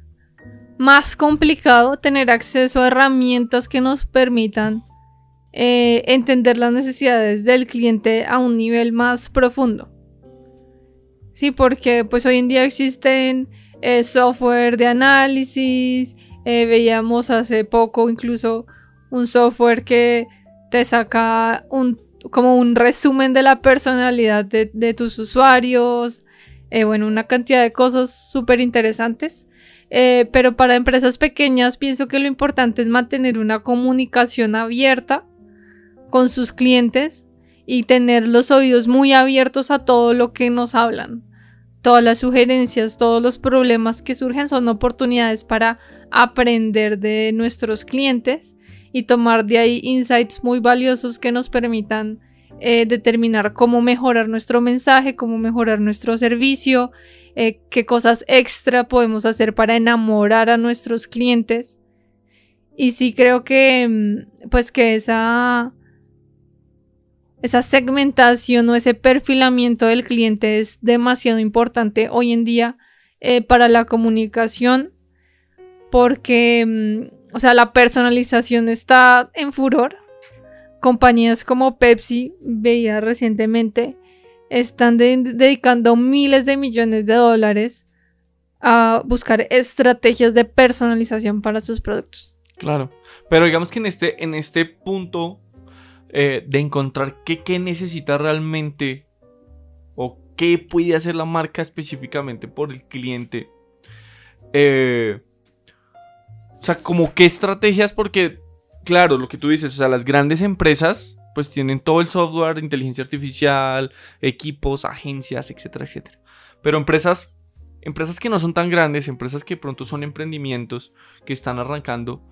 más complicado tener acceso a herramientas que nos permitan eh, entender las necesidades del cliente a un nivel más profundo. Sí, porque pues hoy en día existen eh, software de análisis, eh, veíamos hace poco incluso un software que te saca un como un resumen de la personalidad de, tus usuarios, eh, bueno, una cantidad de cosas súper interesantes. Eh, pero para empresas pequeñas pienso que lo importante es mantener una comunicación abierta con sus clientes y tener los oídos muy abiertos a todo lo que nos hablan. Todas las sugerencias, todos los problemas que surgen son oportunidades para aprender de nuestros clientes y tomar de ahí insights muy valiosos que nos permitan eh, determinar cómo mejorar nuestro mensaje, cómo mejorar nuestro servicio, eh, qué cosas extra podemos hacer para enamorar a nuestros clientes. Y sí creo que mm, pues que esa esa segmentación o ese perfilamiento del cliente es demasiado importante hoy en día eh, para la comunicación porque, mm, o sea, la personalización está en furor. Compañías como Pepsi, veía recientemente, están dedicando miles de millones de dólares a buscar estrategias de personalización para sus productos. Claro, pero digamos que en este, en este punto eh, de encontrar qué, qué necesita realmente o qué puede hacer la marca específicamente por el cliente. Eh, o sea, como qué estrategias, porque, claro, lo que tú dices, o sea, las grandes empresas pues tienen todo el software, inteligencia artificial, equipos, agencias, etcétera, etcétera. Pero empresas, empresas que no son tan grandes, empresas que pronto son emprendimientos, que están arrancando,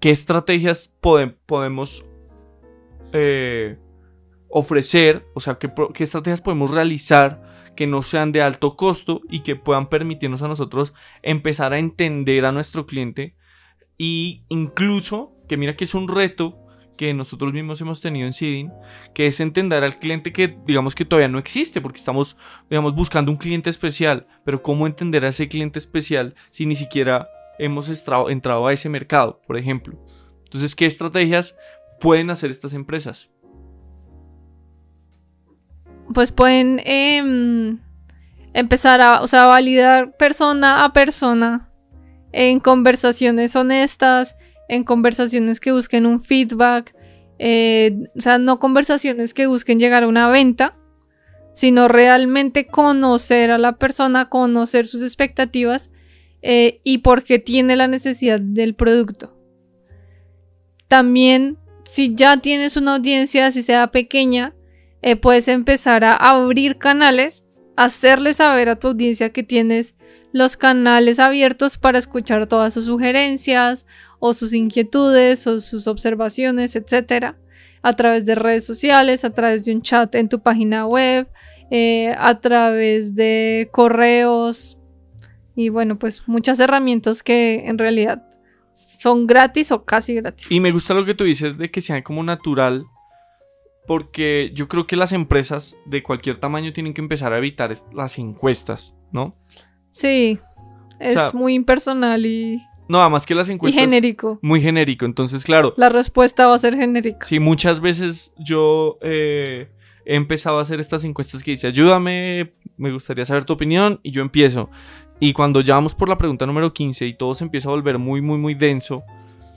¿qué estrategias podemos eh, ofrecer, o sea, ¿qué, qué estrategias podemos realizar que no sean de alto costo y que puedan permitirnos a nosotros empezar a entender a nuestro cliente y incluso, que mira que es un reto que nosotros mismos hemos tenido en Seeding, que es entender al cliente que digamos que todavía no existe, porque estamos digamos, buscando un cliente especial, pero ¿cómo entender a ese cliente especial si ni siquiera hemos entrado a ese mercado, por ejemplo? Entonces, ¿qué estrategias pueden hacer estas empresas? Pues pueden em, empezar a, o sea, validar persona a persona en conversaciones honestas, en conversaciones que busquen un feedback, eh, o sea, no conversaciones que busquen llegar a una venta, sino realmente conocer a la persona, conocer sus expectativas eh, y por qué tiene la necesidad del producto. También si ya tienes una audiencia, si sea pequeña, eh, puedes empezar a abrir canales, hacerle saber a tu audiencia que tienes los canales abiertos para escuchar todas sus sugerencias o sus inquietudes o sus observaciones, etcétera, a través de redes sociales, a través de un chat en tu página web, eh, a través de correos y bueno, pues muchas herramientas que en realidad son gratis o casi gratis. Y me gusta lo que tú dices de que sean como natural, porque yo creo que las empresas de cualquier tamaño tienen que empezar a evitar las encuestas, ¿no? Sí, es muy impersonal y... No, además que las encuestas... Y genérico. Muy genérico, entonces claro. La respuesta va a ser genérica. Sí, muchas veces yo eh, he empezado a hacer estas encuestas que dice, ayúdame, me gustaría saber tu opinión, y yo empiezo. Y cuando ya vamos por la pregunta número 15 y todo se empieza a volver muy, muy, muy denso,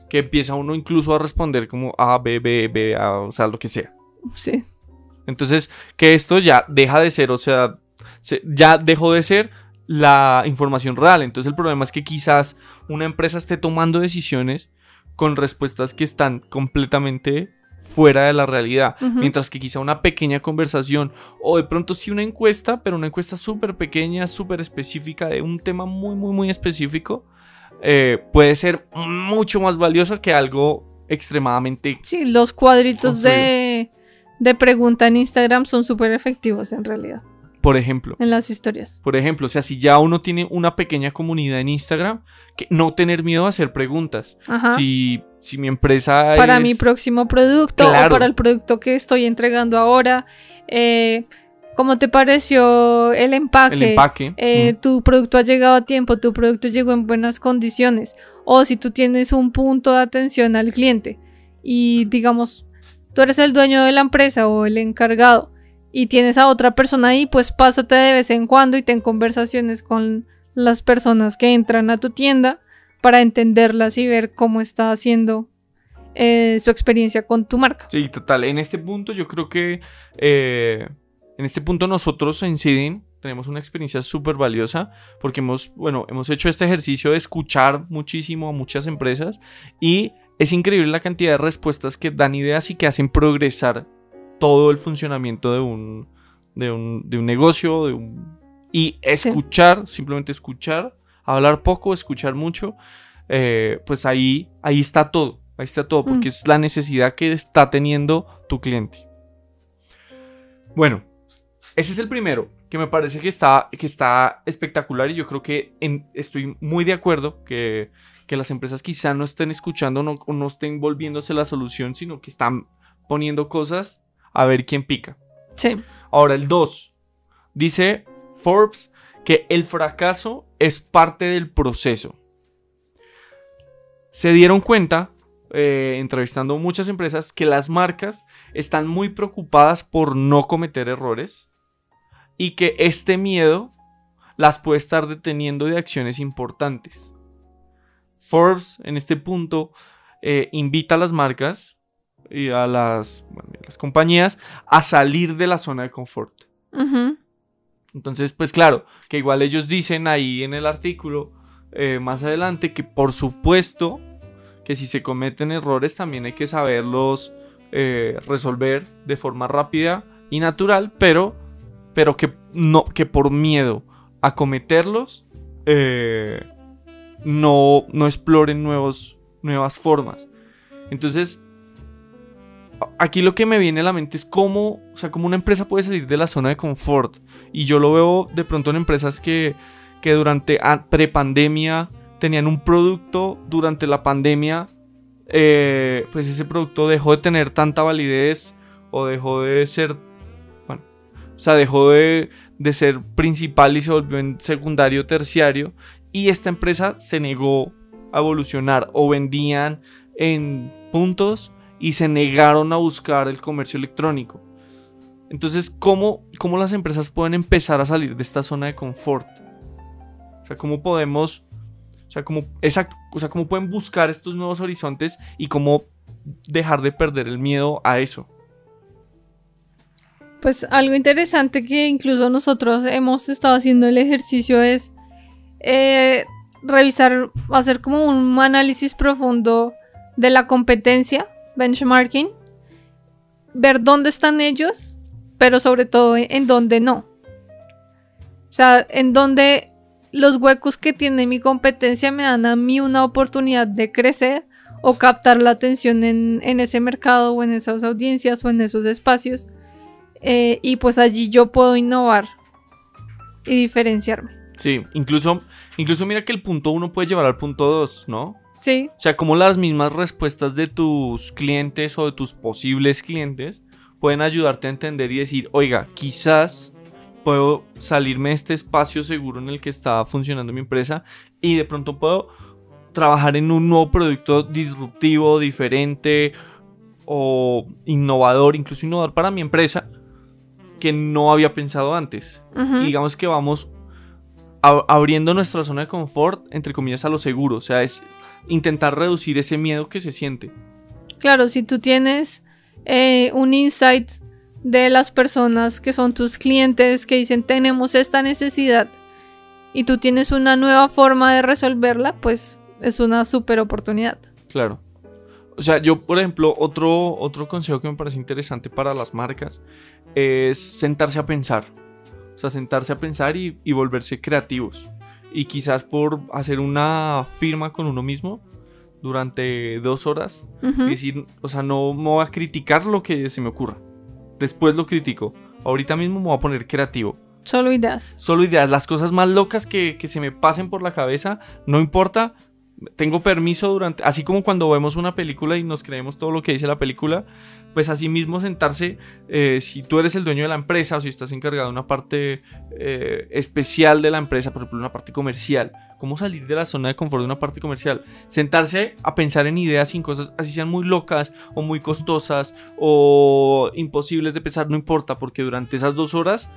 que empieza uno incluso a responder como A, B, B, B, A, o sea, lo que sea. Sí. Entonces, que esto ya deja de ser, o sea, ya dejó de ser la información real. Entonces, el problema es que quizás una empresa esté tomando decisiones con respuestas que están completamente fuera de la realidad. Mientras que quizá una pequeña conversación o de pronto sí una encuesta, pero una encuesta súper pequeña, súper específica de un tema muy, muy, muy específico, eh, puede ser mucho más valioso que algo extremadamente... Sí, los cuadritos de, de pregunta en Instagram son súper efectivos en realidad. Por ejemplo. En las historias. Por ejemplo, o sea, si ya uno tiene una pequeña comunidad en Instagram, que no tener miedo a hacer preguntas. Si, si mi empresa Para mi próximo producto o para el producto que estoy entregando ahora. Eh, ¿Cómo te pareció el empaque? El empaque. Eh, tu producto ha llegado a tiempo, tu producto llegó en buenas condiciones. O si tú tienes un punto de atención al cliente y digamos, tú eres el dueño de la empresa o el encargado y tienes a otra persona ahí, pues pásate de vez en cuando y ten conversaciones con las personas que entran a tu tienda para entenderlas y ver cómo está haciendo eh, su experiencia con tu marca. Sí, total. En este punto yo creo que eh, en este punto nosotros en Sidin tenemos una experiencia súper valiosa porque hemos, bueno, hemos hecho este ejercicio de escuchar muchísimo a muchas empresas y es increíble la cantidad de respuestas que dan ideas y que hacen progresar todo el funcionamiento de un, de un, de un negocio, de un, y escuchar, simplemente escuchar, hablar poco, escuchar mucho, eh, pues ahí, ahí está todo, ahí está todo, porque mm. es la necesidad que está teniendo tu cliente. Bueno, ese es el primero, que me parece que está, que está espectacular y yo creo que estoy muy de acuerdo que, las empresas quizá no estén escuchando no, o no estén volviéndose la solución, sino que están poniendo cosas a ver quién pica. Sí. Ahora, el 2. Dice Forbes que el fracaso es parte del proceso. Se dieron cuenta, eh, entrevistando muchas empresas, que las marcas están muy preocupadas por no cometer errores y que este miedo las puede estar deteniendo de acciones importantes. Forbes en este punto eh, invita a las marcas y a las, las, compañías a salir de la zona de confort. Entonces, pues claro, que igual ellos dicen ahí en el artículo eh, más adelante que por supuesto que si se cometen errores también hay que saberlos eh, resolver de forma rápida y natural, pero, pero que, no, que por miedo a cometerlos eh, no, no exploren nuevos, nuevas formas. Entonces, aquí lo que me viene a la mente es cómo, o sea, cómo una empresa puede salir de la zona de confort. Y yo lo veo de pronto en empresas que, que durante prepandemia tenían un producto, durante la pandemia, eh, pues ese producto dejó de tener tanta validez o dejó de ser, bueno, o sea, dejó de, de ser principal y se volvió en secundario, terciario. Y esta empresa se negó a evolucionar o vendían en puntos y se negaron a buscar el comercio electrónico. Entonces, ¿cómo, ¿cómo, las empresas pueden empezar a salir de esta zona de confort? O sea, ¿cómo podemos, o sea, cómo, exacto, o sea, cómo pueden buscar estos nuevos horizontes y cómo dejar de perder el miedo a eso? Pues algo interesante que incluso nosotros hemos estado haciendo el ejercicio es eh, revisar, hacer como un análisis profundo de la competencia benchmarking, ver dónde están ellos, pero sobre todo en dónde no. O sea, en dónde los huecos que tiene mi competencia me dan a mí una oportunidad de crecer o captar la atención en, ese mercado o en esas audiencias o en esos espacios. Eh, y pues allí yo puedo innovar y diferenciarme. Sí, incluso, incluso mira que el punto uno puede llevar al punto dos, ¿no? Sí. O sea, como las mismas respuestas de tus clientes o de tus posibles clientes pueden ayudarte a entender y decir, oiga, quizás puedo salirme de este espacio seguro en el que está funcionando mi empresa y de pronto puedo trabajar en un nuevo producto disruptivo, diferente o innovador, incluso innovador para mi empresa que no había pensado antes. Y digamos que vamos abriendo nuestra zona de confort, entre comillas, a lo seguro. O sea, es intentar reducir ese miedo que se siente. Claro, si tú tienes eh, un insight de las personas que son tus clientes que dicen tenemos esta necesidad y tú tienes una nueva forma de resolverla, pues es una super oportunidad. Claro. O sea, yo, por ejemplo, otro, otro consejo que me parece interesante para las marcas es sentarse a pensar. O sea, sentarse a pensar y, y volverse creativos y quizás por hacer una firma con uno mismo durante dos horas y decir, o sea, no me voy a criticar lo que se me ocurra. Después lo critico. Ahorita mismo me voy a poner creativo. Solo ideas. Solo ideas. Las cosas más locas que, que se me pasen por la cabeza, no importa, tengo permiso durante, así como cuando vemos una película y nos creemos todo lo que dice la película, pues así mismo sentarse, eh, si tú eres el dueño de la empresa o si estás encargado de una parte eh, especial de la empresa, por ejemplo una parte comercial, cómo salir de la zona de confort de una parte comercial, sentarse a pensar en ideas sin cosas así sean muy locas o muy costosas o imposibles de pensar, no importa, porque durante esas dos horas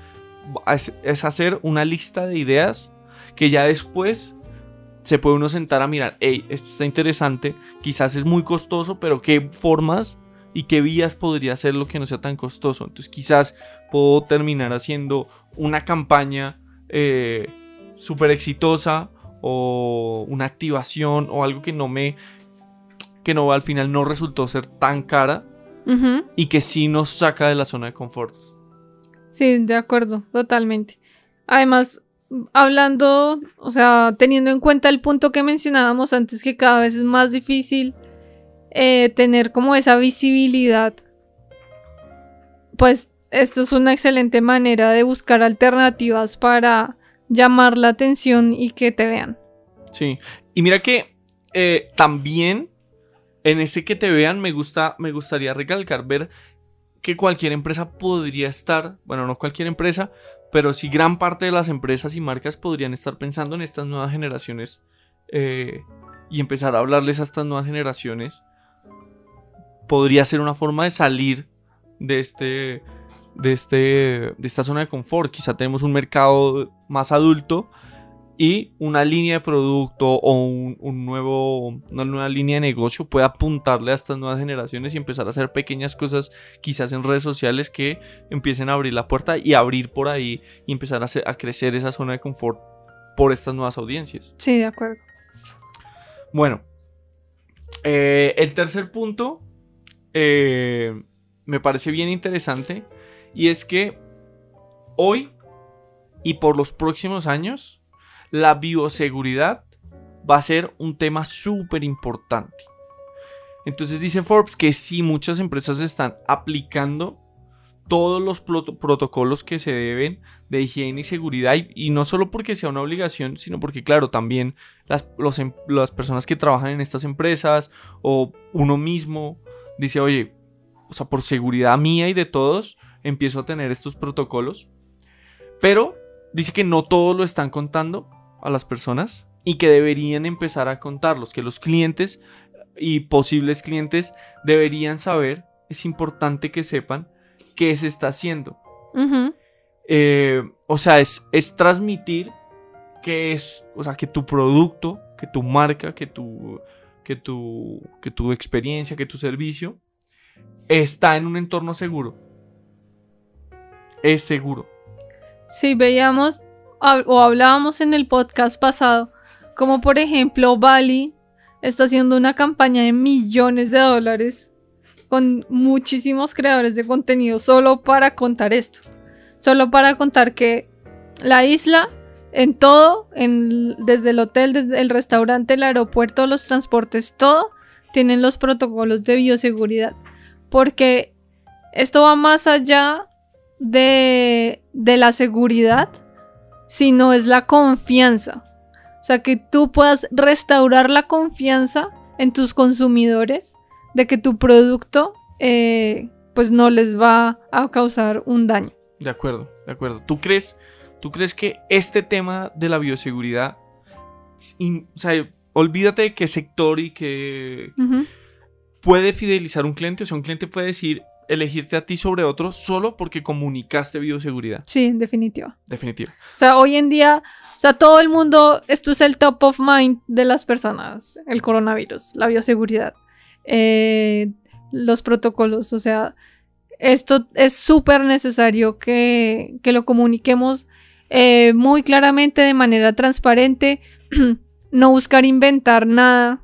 es hacer una lista de ideas que ya después se puede uno sentar a mirar, hey, esto está interesante, quizás es muy costoso, pero qué formas y qué vías podría ser lo que no sea tan costoso. Entonces quizás puedo terminar haciendo una campaña eh, súper exitosa o una activación o algo que no me, que no al final no resultó ser tan cara y que sí nos saca de la zona de confort. Sí, de acuerdo, totalmente. Además, hablando, o sea, teniendo en cuenta el punto que mencionábamos antes, que cada vez es más difícil eh, tener como esa visibilidad, pues esto es una excelente manera de buscar alternativas para llamar la atención y que te vean. Sí. Y mira que eh, también en ese que te vean me gusta, me gustaría recalcar ver que cualquier empresa podría estar, bueno, no cualquier empresa, pero sí gran parte de las empresas y marcas podrían estar pensando en estas nuevas generaciones eh, y empezar a hablarles a estas nuevas generaciones. Podría ser una forma de salir de este, de este, de esta zona de confort. Quizá tenemos un mercado más adulto y una línea de producto o un, un nuevo, una nueva línea de negocio puede apuntarle a estas nuevas generaciones y empezar a hacer pequeñas cosas quizás en redes sociales que empiecen a abrir la puerta y abrir por ahí y empezar a, hacer- a crecer esa zona de confort por estas nuevas audiencias. Sí, de acuerdo. Bueno, eh, el tercer punto eh, me parece bien interesante y es que hoy y por los próximos años la bioseguridad va a ser un tema súper importante. Entonces dice Forbes que sí, muchas empresas están aplicando todos los proto- protocolos que se deben de higiene y seguridad y, no solo porque sea una obligación, sino porque claro, también las, em- las personas que trabajan en estas empresas o uno mismo dice, oye, o sea, por seguridad mía y de todos, empiezo a tener estos protocolos. Pero dice que no todos lo están contando a las personas y que deberían empezar a contarlos, que los clientes y posibles clientes deberían saber, es importante que sepan qué se está haciendo. Eh, o sea, es, es transmitir que es, o sea, que tu producto, que tu marca, que tu, que tu, que tu experiencia, que tu servicio está en un entorno seguro. Es seguro. Sí, veíamos o hablábamos en el podcast pasado, como por ejemplo Bali está haciendo una campaña de millones de dólares con muchísimos creadores de contenido solo para contar esto. Solo para contar que la isla, en todo, en, desde el hotel, desde el restaurante, el aeropuerto, los transportes, todo, tienen los protocolos de bioseguridad. Porque esto va más allá de, de la seguridad, sino es la confianza. O sea, que tú puedas restaurar la confianza en tus consumidores de que tu producto eh, pues no les va a causar un daño. De acuerdo, de acuerdo. ¿Tú crees, tú crees que este tema de la bioseguridad, in- o sea, olvídate de qué sector y que Ujú. puede fidelizar un cliente? O sea, un cliente puede decir, elegirte a ti sobre otro solo porque comunicaste bioseguridad. Sí, en definitiva. Definitivo. O sea, hoy en día, o sea, todo el mundo, esto es el top of mind de las personas, el coronavirus, la bioseguridad, eh, los protocolos, o sea, esto es súper necesario que, que lo comuniquemos eh, muy claramente, de manera transparente, no buscar inventar nada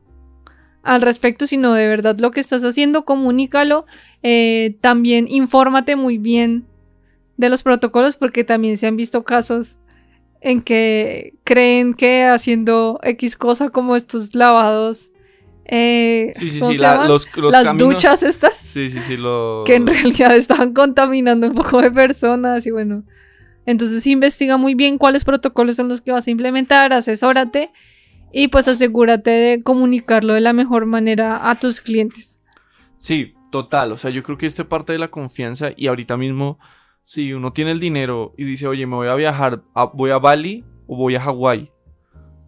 al respecto, sino de verdad lo que estás haciendo, comunícalo, eh, también infórmate muy bien de los protocolos porque también se han visto casos en que creen que haciendo X cosa como estos lavados, eh, Sí, sí, ¿cómo sí. se la- llaman? los, los las caminos- duchas estas, Sí, sí, sí. Lo... que en realidad estaban contaminando un poco de personas y bueno. Entonces investiga muy bien cuáles protocolos son los que vas a implementar, asesórate y pues asegúrate de comunicarlo de la mejor manera a tus clientes. Sí, total. O sea, yo creo que esto es parte de la confianza y ahorita mismo, si uno tiene el dinero y dice, oye, me voy a viajar, a- voy a Bali o voy a Hawái,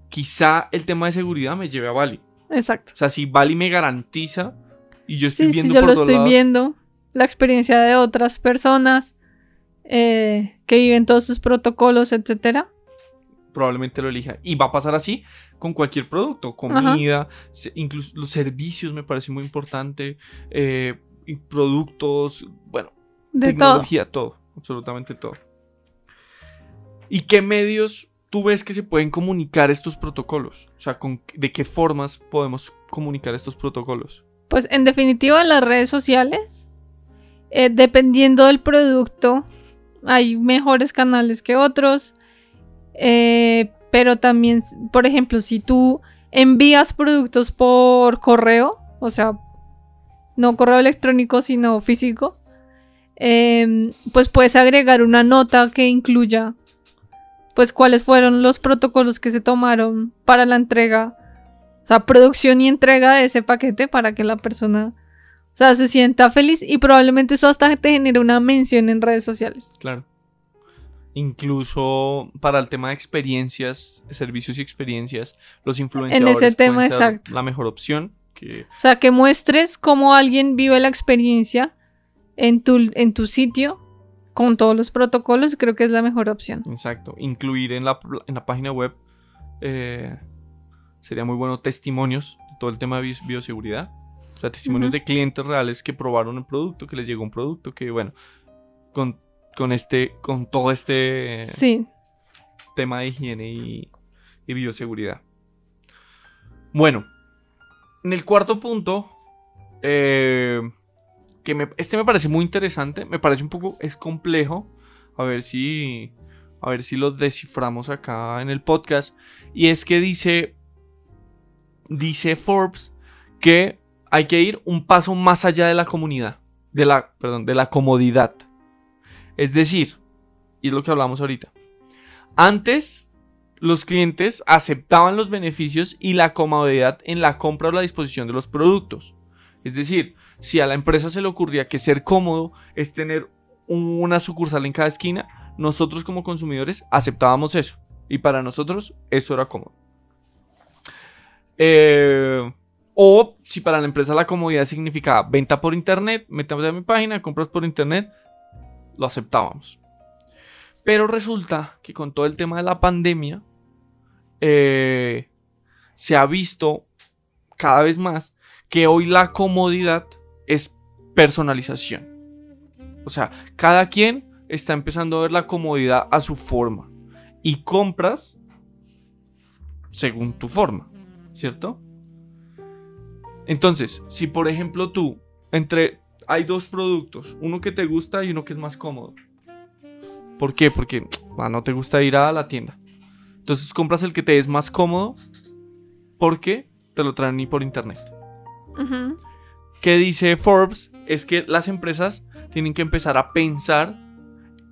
quizá el tema de seguridad me lleve a Bali. Exacto. O sea, si Bali me garantiza y yo estoy Sí, viendo sí, yo por lo estoy lados, viendo. La experiencia de otras personas eh, que viven todos sus protocolos, etcétera. Probablemente lo elija. Y va a pasar así con cualquier producto, comida, se- incluso los servicios me parece muy importante, eh, y productos, bueno, De todo. tecnología, todo. absolutamente todo. ¿Y qué medios tú ves que se pueden comunicar estos protocolos? O sea, con, ¿de qué formas podemos comunicar estos protocolos? Pues en definitiva, las redes sociales eh, dependiendo del producto, hay mejores canales que otros. Eh, pero también, por ejemplo, si tú envías productos por correo, o sea, no correo electrónico, sino físico, em, pues puedes agregar una nota que incluya, pues, cuáles fueron los protocolos que se tomaron para la entrega, o sea, producción y entrega de ese paquete para que la persona, o sea, se sienta feliz y probablemente eso hasta te genere una mención en redes sociales. Claro. Incluso para el tema de experiencias, servicios y experiencias, los influenciadores En ese tema, pueden ser exacto. la mejor opción. Que, O sea, que muestres cómo alguien vive la experiencia en tu, en tu sitio con todos los protocolos, creo que es la mejor opción. exacto, incluir en la, en la página web eh, sería muy bueno testimonios de todo el tema de bioseguridad. O sea, testimonios de clientes reales que probaron el producto, que les llegó un producto, que bueno, con, con este, con todo este Sí. tema de higiene y, y bioseguridad. Bueno, en el cuarto punto, eh, que me- este me parece muy interesante, me parece un poco, es complejo, a ver si, a ver si lo desciframos acá en el podcast, y es que dice, dice Forbes que hay que ir un paso más allá de la comunidad, de la, perdón, de la comodidad. Es decir, y es lo que hablamos ahorita, antes, los clientes aceptaban los beneficios y la comodidad en la compra o la disposición de los productos. Es decir, si a la empresa se le ocurría que ser cómodo es tener una sucursal en cada esquina, nosotros como consumidores aceptábamos eso. Y para nosotros eso era cómodo. Eh, o si para la empresa la comodidad significaba venta por internet, metamos a mi página, compras por internet, lo aceptábamos. Pero resulta que con todo el tema de la pandemia, eh, se ha visto cada vez más que hoy la comodidad es personalización. O sea, cada quien está empezando a ver la comodidad a su forma y compras según tu forma, ¿cierto? Entonces, si por ejemplo tú, entre, hay dos productos, uno que te gusta y uno que es más cómodo. ¿Por qué? Porque ah, no te gusta ir a la tienda. Entonces compras el que te es más cómodo porque te lo traen ni por internet. Ujú. ¿Qué dice Forbes? Es que las empresas tienen que empezar a pensar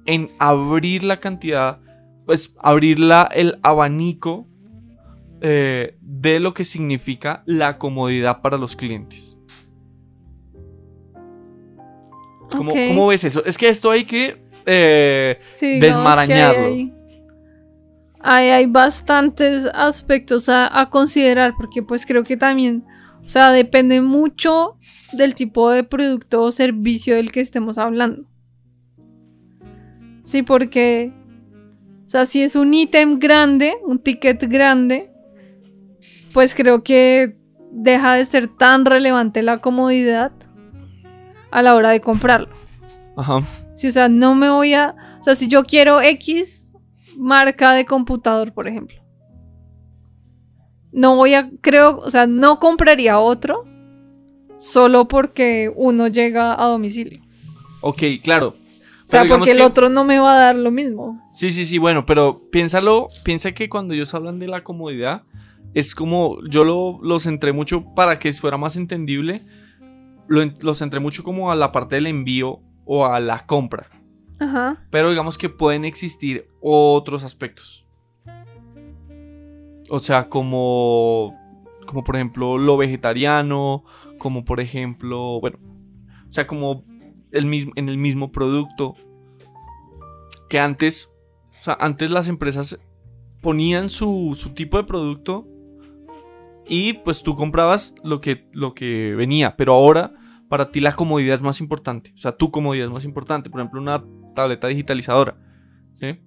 en abrir la cantidad, pues abrir la- el abanico eh, de lo que significa la comodidad para los clientes. ¿Cómo, ves eso? Es que esto hay que eh, Sí, que desmarañarlo. Hay, hay, hay bastantes aspectos a, a considerar porque pues creo que también, o sea, depende mucho del tipo de producto o servicio del que estemos hablando. Sí, porque, o sea, si es un ítem grande, un ticket grande, pues creo que deja de ser tan relevante la comodidad a la hora de comprarlo. Ajá. Si, o sea, no me voy a. O sea, si yo quiero X marca de computador, por ejemplo. No voy a. Creo. O sea, no compraría otro. Solo porque uno llega a domicilio. Ok, claro. O sea, porque el que- otro no me va a dar lo mismo. Sí, sí, sí, bueno, pero piénsalo, piensa que cuando ellos hablan de la comodidad, es como, yo lo, lo centré mucho para que fuera más entendible, lo, en- lo centré mucho como a la parte del envío o a la compra, Ajá. pero digamos que pueden existir otros aspectos. O sea, como, como por ejemplo lo vegetariano, como por ejemplo, bueno, o sea, como el mismo, en el mismo producto. Que antes, o sea, antes las empresas ponían su, su tipo de producto y pues tú comprabas lo que, lo que venía. Pero ahora para ti la comodidad es más importante. O sea, tu comodidad es más importante. Por ejemplo, una tableta digitalizadora. ¿Sí?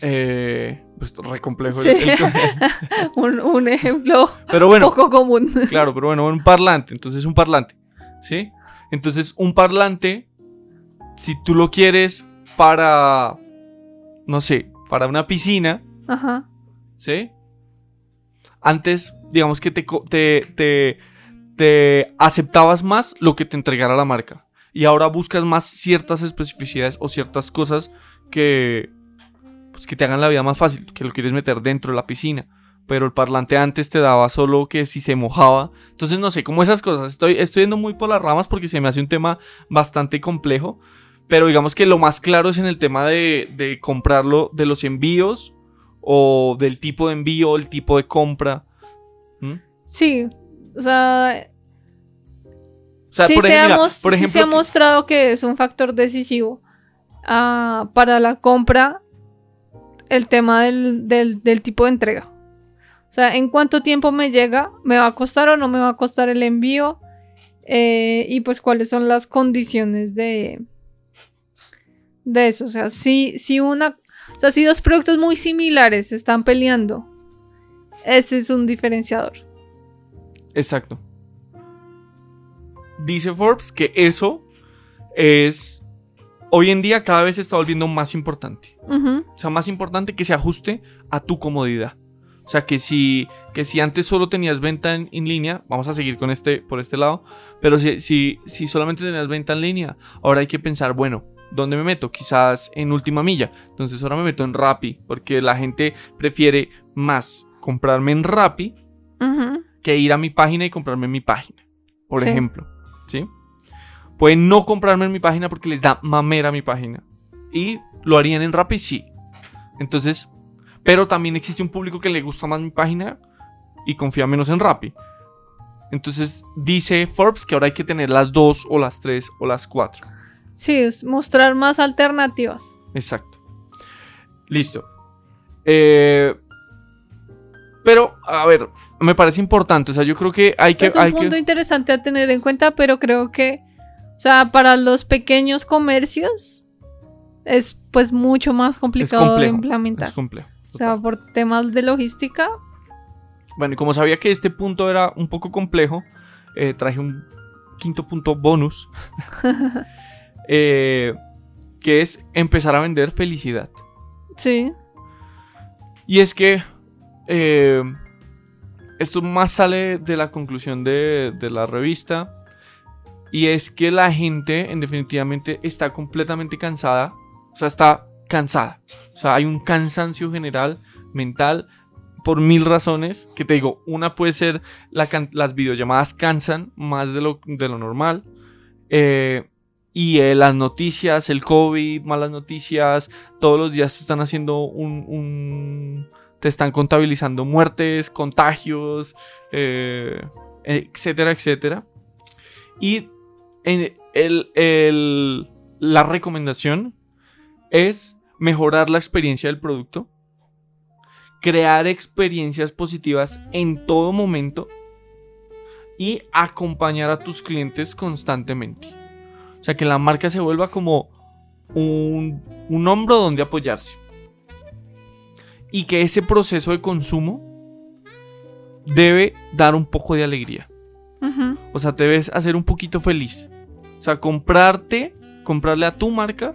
Eh, pues re complejo. el- Sí. el- un, un ejemplo pero bueno, poco común. Claro, pero bueno, un parlante. Entonces, un parlante. ¿Sí? Entonces, un parlante, si tú lo quieres para, no sé, para una piscina, Ajá. ¿sí? Antes, digamos que te, te, aceptabas más lo que te entregara la marca. y ahora buscas más ciertas especificidades o ciertas cosas que, pues, que te hagan la vida más fácil, que lo quieres meter dentro de la piscina. Pero el parlante antes te daba solo que si se mojaba. Entonces no sé, como esas cosas. Estoy, estoy yendo muy por las ramas porque se me hace un tema bastante complejo. Pero digamos que lo más claro es en el tema de, de comprarlo, de los envíos o del tipo de envío, el tipo de compra. ¿Mm? Sí, o sea, O sea, sí, por, se, ejemplo, ha, mira, sí se mostrado que es un factor decisivo ah, para la compra el tema del, del- del tipo de entrega. O sea, en cuánto tiempo me llega, me va a costar o no me va a costar el envío eh, y pues cuáles son las condiciones de, de eso. O sea, si, si una, o sea, si dos productos muy similares están peleando, ese es un diferenciador. Exacto. Dice Forbes que eso es hoy en día cada vez se está volviendo más importante. O sea, más importante que se ajuste a tu comodidad. O sea, que si, que si antes solo tenías venta en, en línea, vamos a seguir con este por este lado, pero si, si, si solamente tenías venta en línea, ahora hay que pensar, bueno, ¿dónde me meto? Quizás en última milla. Entonces ahora me meto en Rappi, porque la gente prefiere más comprarme en Rappi que ir a mi página y comprarme en mi página. Por Sí. ejemplo, ¿sí? Pueden no comprarme en mi página porque les da mamera mi página. Y lo harían en Rappi, sí. Entonces, pero también existe un público que le gusta más mi página y confía menos en Rappi. Entonces dice Forbes que ahora hay que tener las dos o las tres o las cuatro. Sí, es mostrar más alternativas. Exacto. Listo. Eh, pero, a ver, me parece importante. O sea, yo creo que hay que... es un hay punto que... interesante a tener en cuenta, pero creo que, o sea, para los pequeños comercios es pues mucho más complicado de implementar. Es complejo. o sea, por temas de logística. Bueno, y como sabía que este punto era un poco complejo, eh, traje un quinto punto bonus. eh, que es empezar a vender felicidad. Sí. Y es que eh, esto más sale de la conclusión de, la revista. Y es que la gente, en definitivamente, está completamente cansada. O sea, está cansada. O sea, hay un cansancio general mental por mil razones. Que te digo, una puede ser la las videollamadas cansan más de lo, normal. Eh, y eh, las noticias, el COVID, malas noticias, todos los días te están haciendo un- te están contabilizando muertes, contagios, eh, etcétera, etcétera. Y el- la recomendación es mejorar la experiencia del producto, crear experiencias positivas en todo momento y acompañar a tus clientes constantemente. O sea, que la marca se vuelva como un, un hombro donde apoyarse. Y que ese proceso de consumo debe dar un poco de alegría. O sea, te debes hacer un poquito feliz. O sea, comprarte, comprarle a tu marca,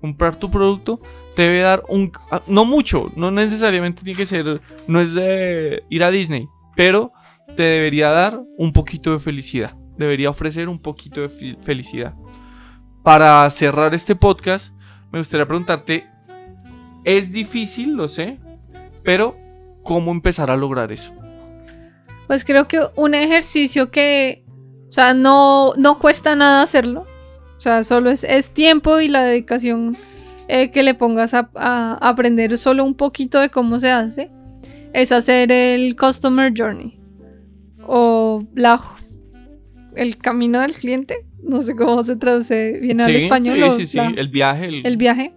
comprar tu producto, te debe dar un... ah, No mucho, no necesariamente tiene que ser, no es de ir a Disney, pero te debería dar un poquito de felicidad. Debería ofrecer un poquito de felicidad. Para cerrar este podcast, me gustaría preguntarte, es difícil, lo sé, pero ¿cómo empezar a lograr eso? Pues creo que un ejercicio que, o sea, no, no cuesta nada hacerlo. O sea, solo es, es tiempo y la dedicación eh, que le pongas a, a aprender solo un poquito de cómo se hace. Es hacer el Customer Journey. O la, el camino del cliente. No sé cómo se traduce bien al español. sí, sí, sí, la- el viaje, el- el viaje.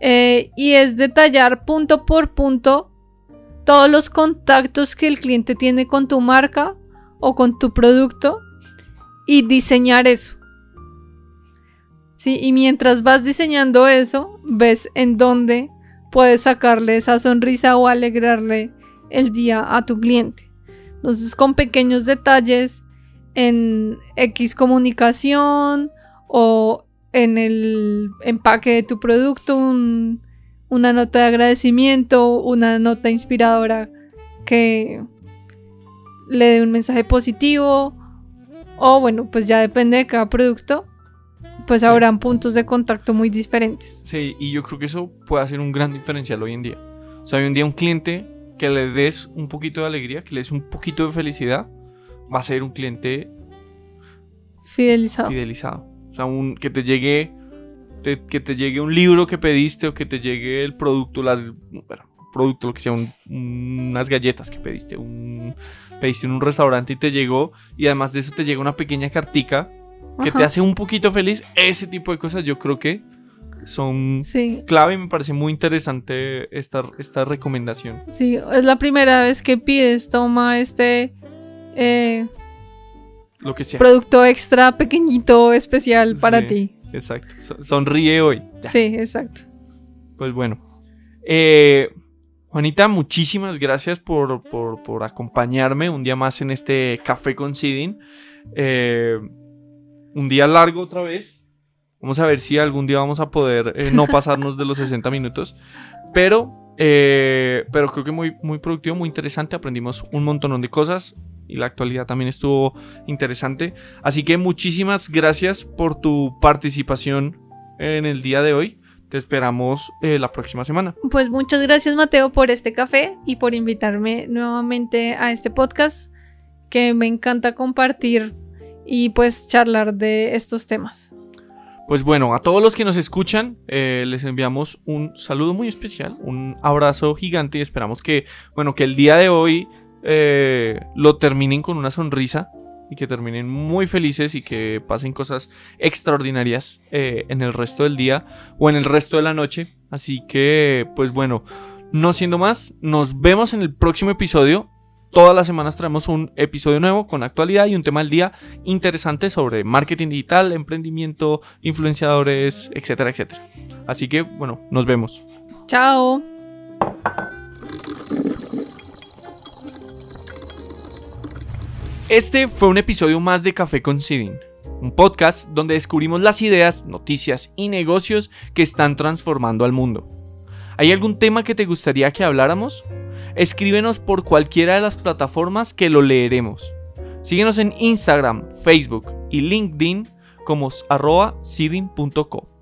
Eh, y es detallar punto por punto todos los contactos que el cliente tiene con tu marca o con tu producto y diseñar eso. Sí, y mientras vas diseñando eso, ves en dónde puedes sacarle esa sonrisa o alegrarle el día a tu cliente. Entonces, con pequeños detalles en X comunicación o en el empaque de tu producto, un- una nota de agradecimiento, una nota inspiradora que le dé un mensaje positivo. O bueno, pues ya depende de cada producto. pues habrán puntos de contacto muy diferentes. Sí, y yo creo que eso puede hacer un gran diferencial hoy en día. O sea, hoy en día un cliente que le des un poquito de alegría, que le des un poquito de felicidad, va a ser un cliente Fidelizado. fidelizado. Sea, un, que te llegue te- que te llegue un libro que pediste o que te llegue el producto, las bueno, producto, lo que sea, un- unas galletas que pediste, un, pediste en un restaurante y te llegó y además de eso te llega una pequeña cartica que te Ajá. hace un poquito feliz. Ese tipo de cosas yo creo que son Sí, clave y me parece muy interesante esta, esta recomendación. sí, es la primera vez que pides, toma este eh, Lo que sea. producto extra pequeñito, especial para Sí. ti. Exacto. So- sonríe hoy. Ya. Sí, exacto. Pues bueno. Eh, Juanita, muchísimas gracias por, por- por acompañarme un día más en este café con Sidin. Eh, un día largo otra vez. Vamos a ver si algún día vamos a poder eh, no pasarnos de los 60 minutos. Pero, eh, pero creo que muy, muy productivo, muy interesante. Aprendimos un montón de cosas. Y la actualidad también estuvo interesante. Así que muchísimas gracias por tu participación en el día de hoy. Te esperamos eh, la próxima semana. Pues muchas gracias Mateo por este café y por invitarme nuevamente a este podcast que me encanta compartir y pues charlar de estos temas. Pues bueno, a todos los que nos escuchan, eh, les enviamos un saludo muy especial, un abrazo gigante y esperamos que, bueno, que el día de hoy eh, lo terminen con una sonrisa y que terminen muy felices y que pasen cosas extraordinarias eh, en el resto del día o en el resto de la noche. Así que, pues bueno, no siendo más, nos vemos en el próximo episodio. Todas las semanas traemos un episodio nuevo con actualidad y un tema del día interesante sobre marketing digital, emprendimiento, influenciadores, etcétera, etcétera. Así que, bueno, nos vemos. Chao. Este fue un episodio más de Café con Sidin, un podcast donde descubrimos las ideas, noticias y negocios que están transformando al mundo. ¿Hay algún tema que te gustaría que habláramos? Escríbenos por cualquiera de las plataformas que lo leeremos. Síguenos en Instagram, Facebook y LinkedIn como arroba sidin.co.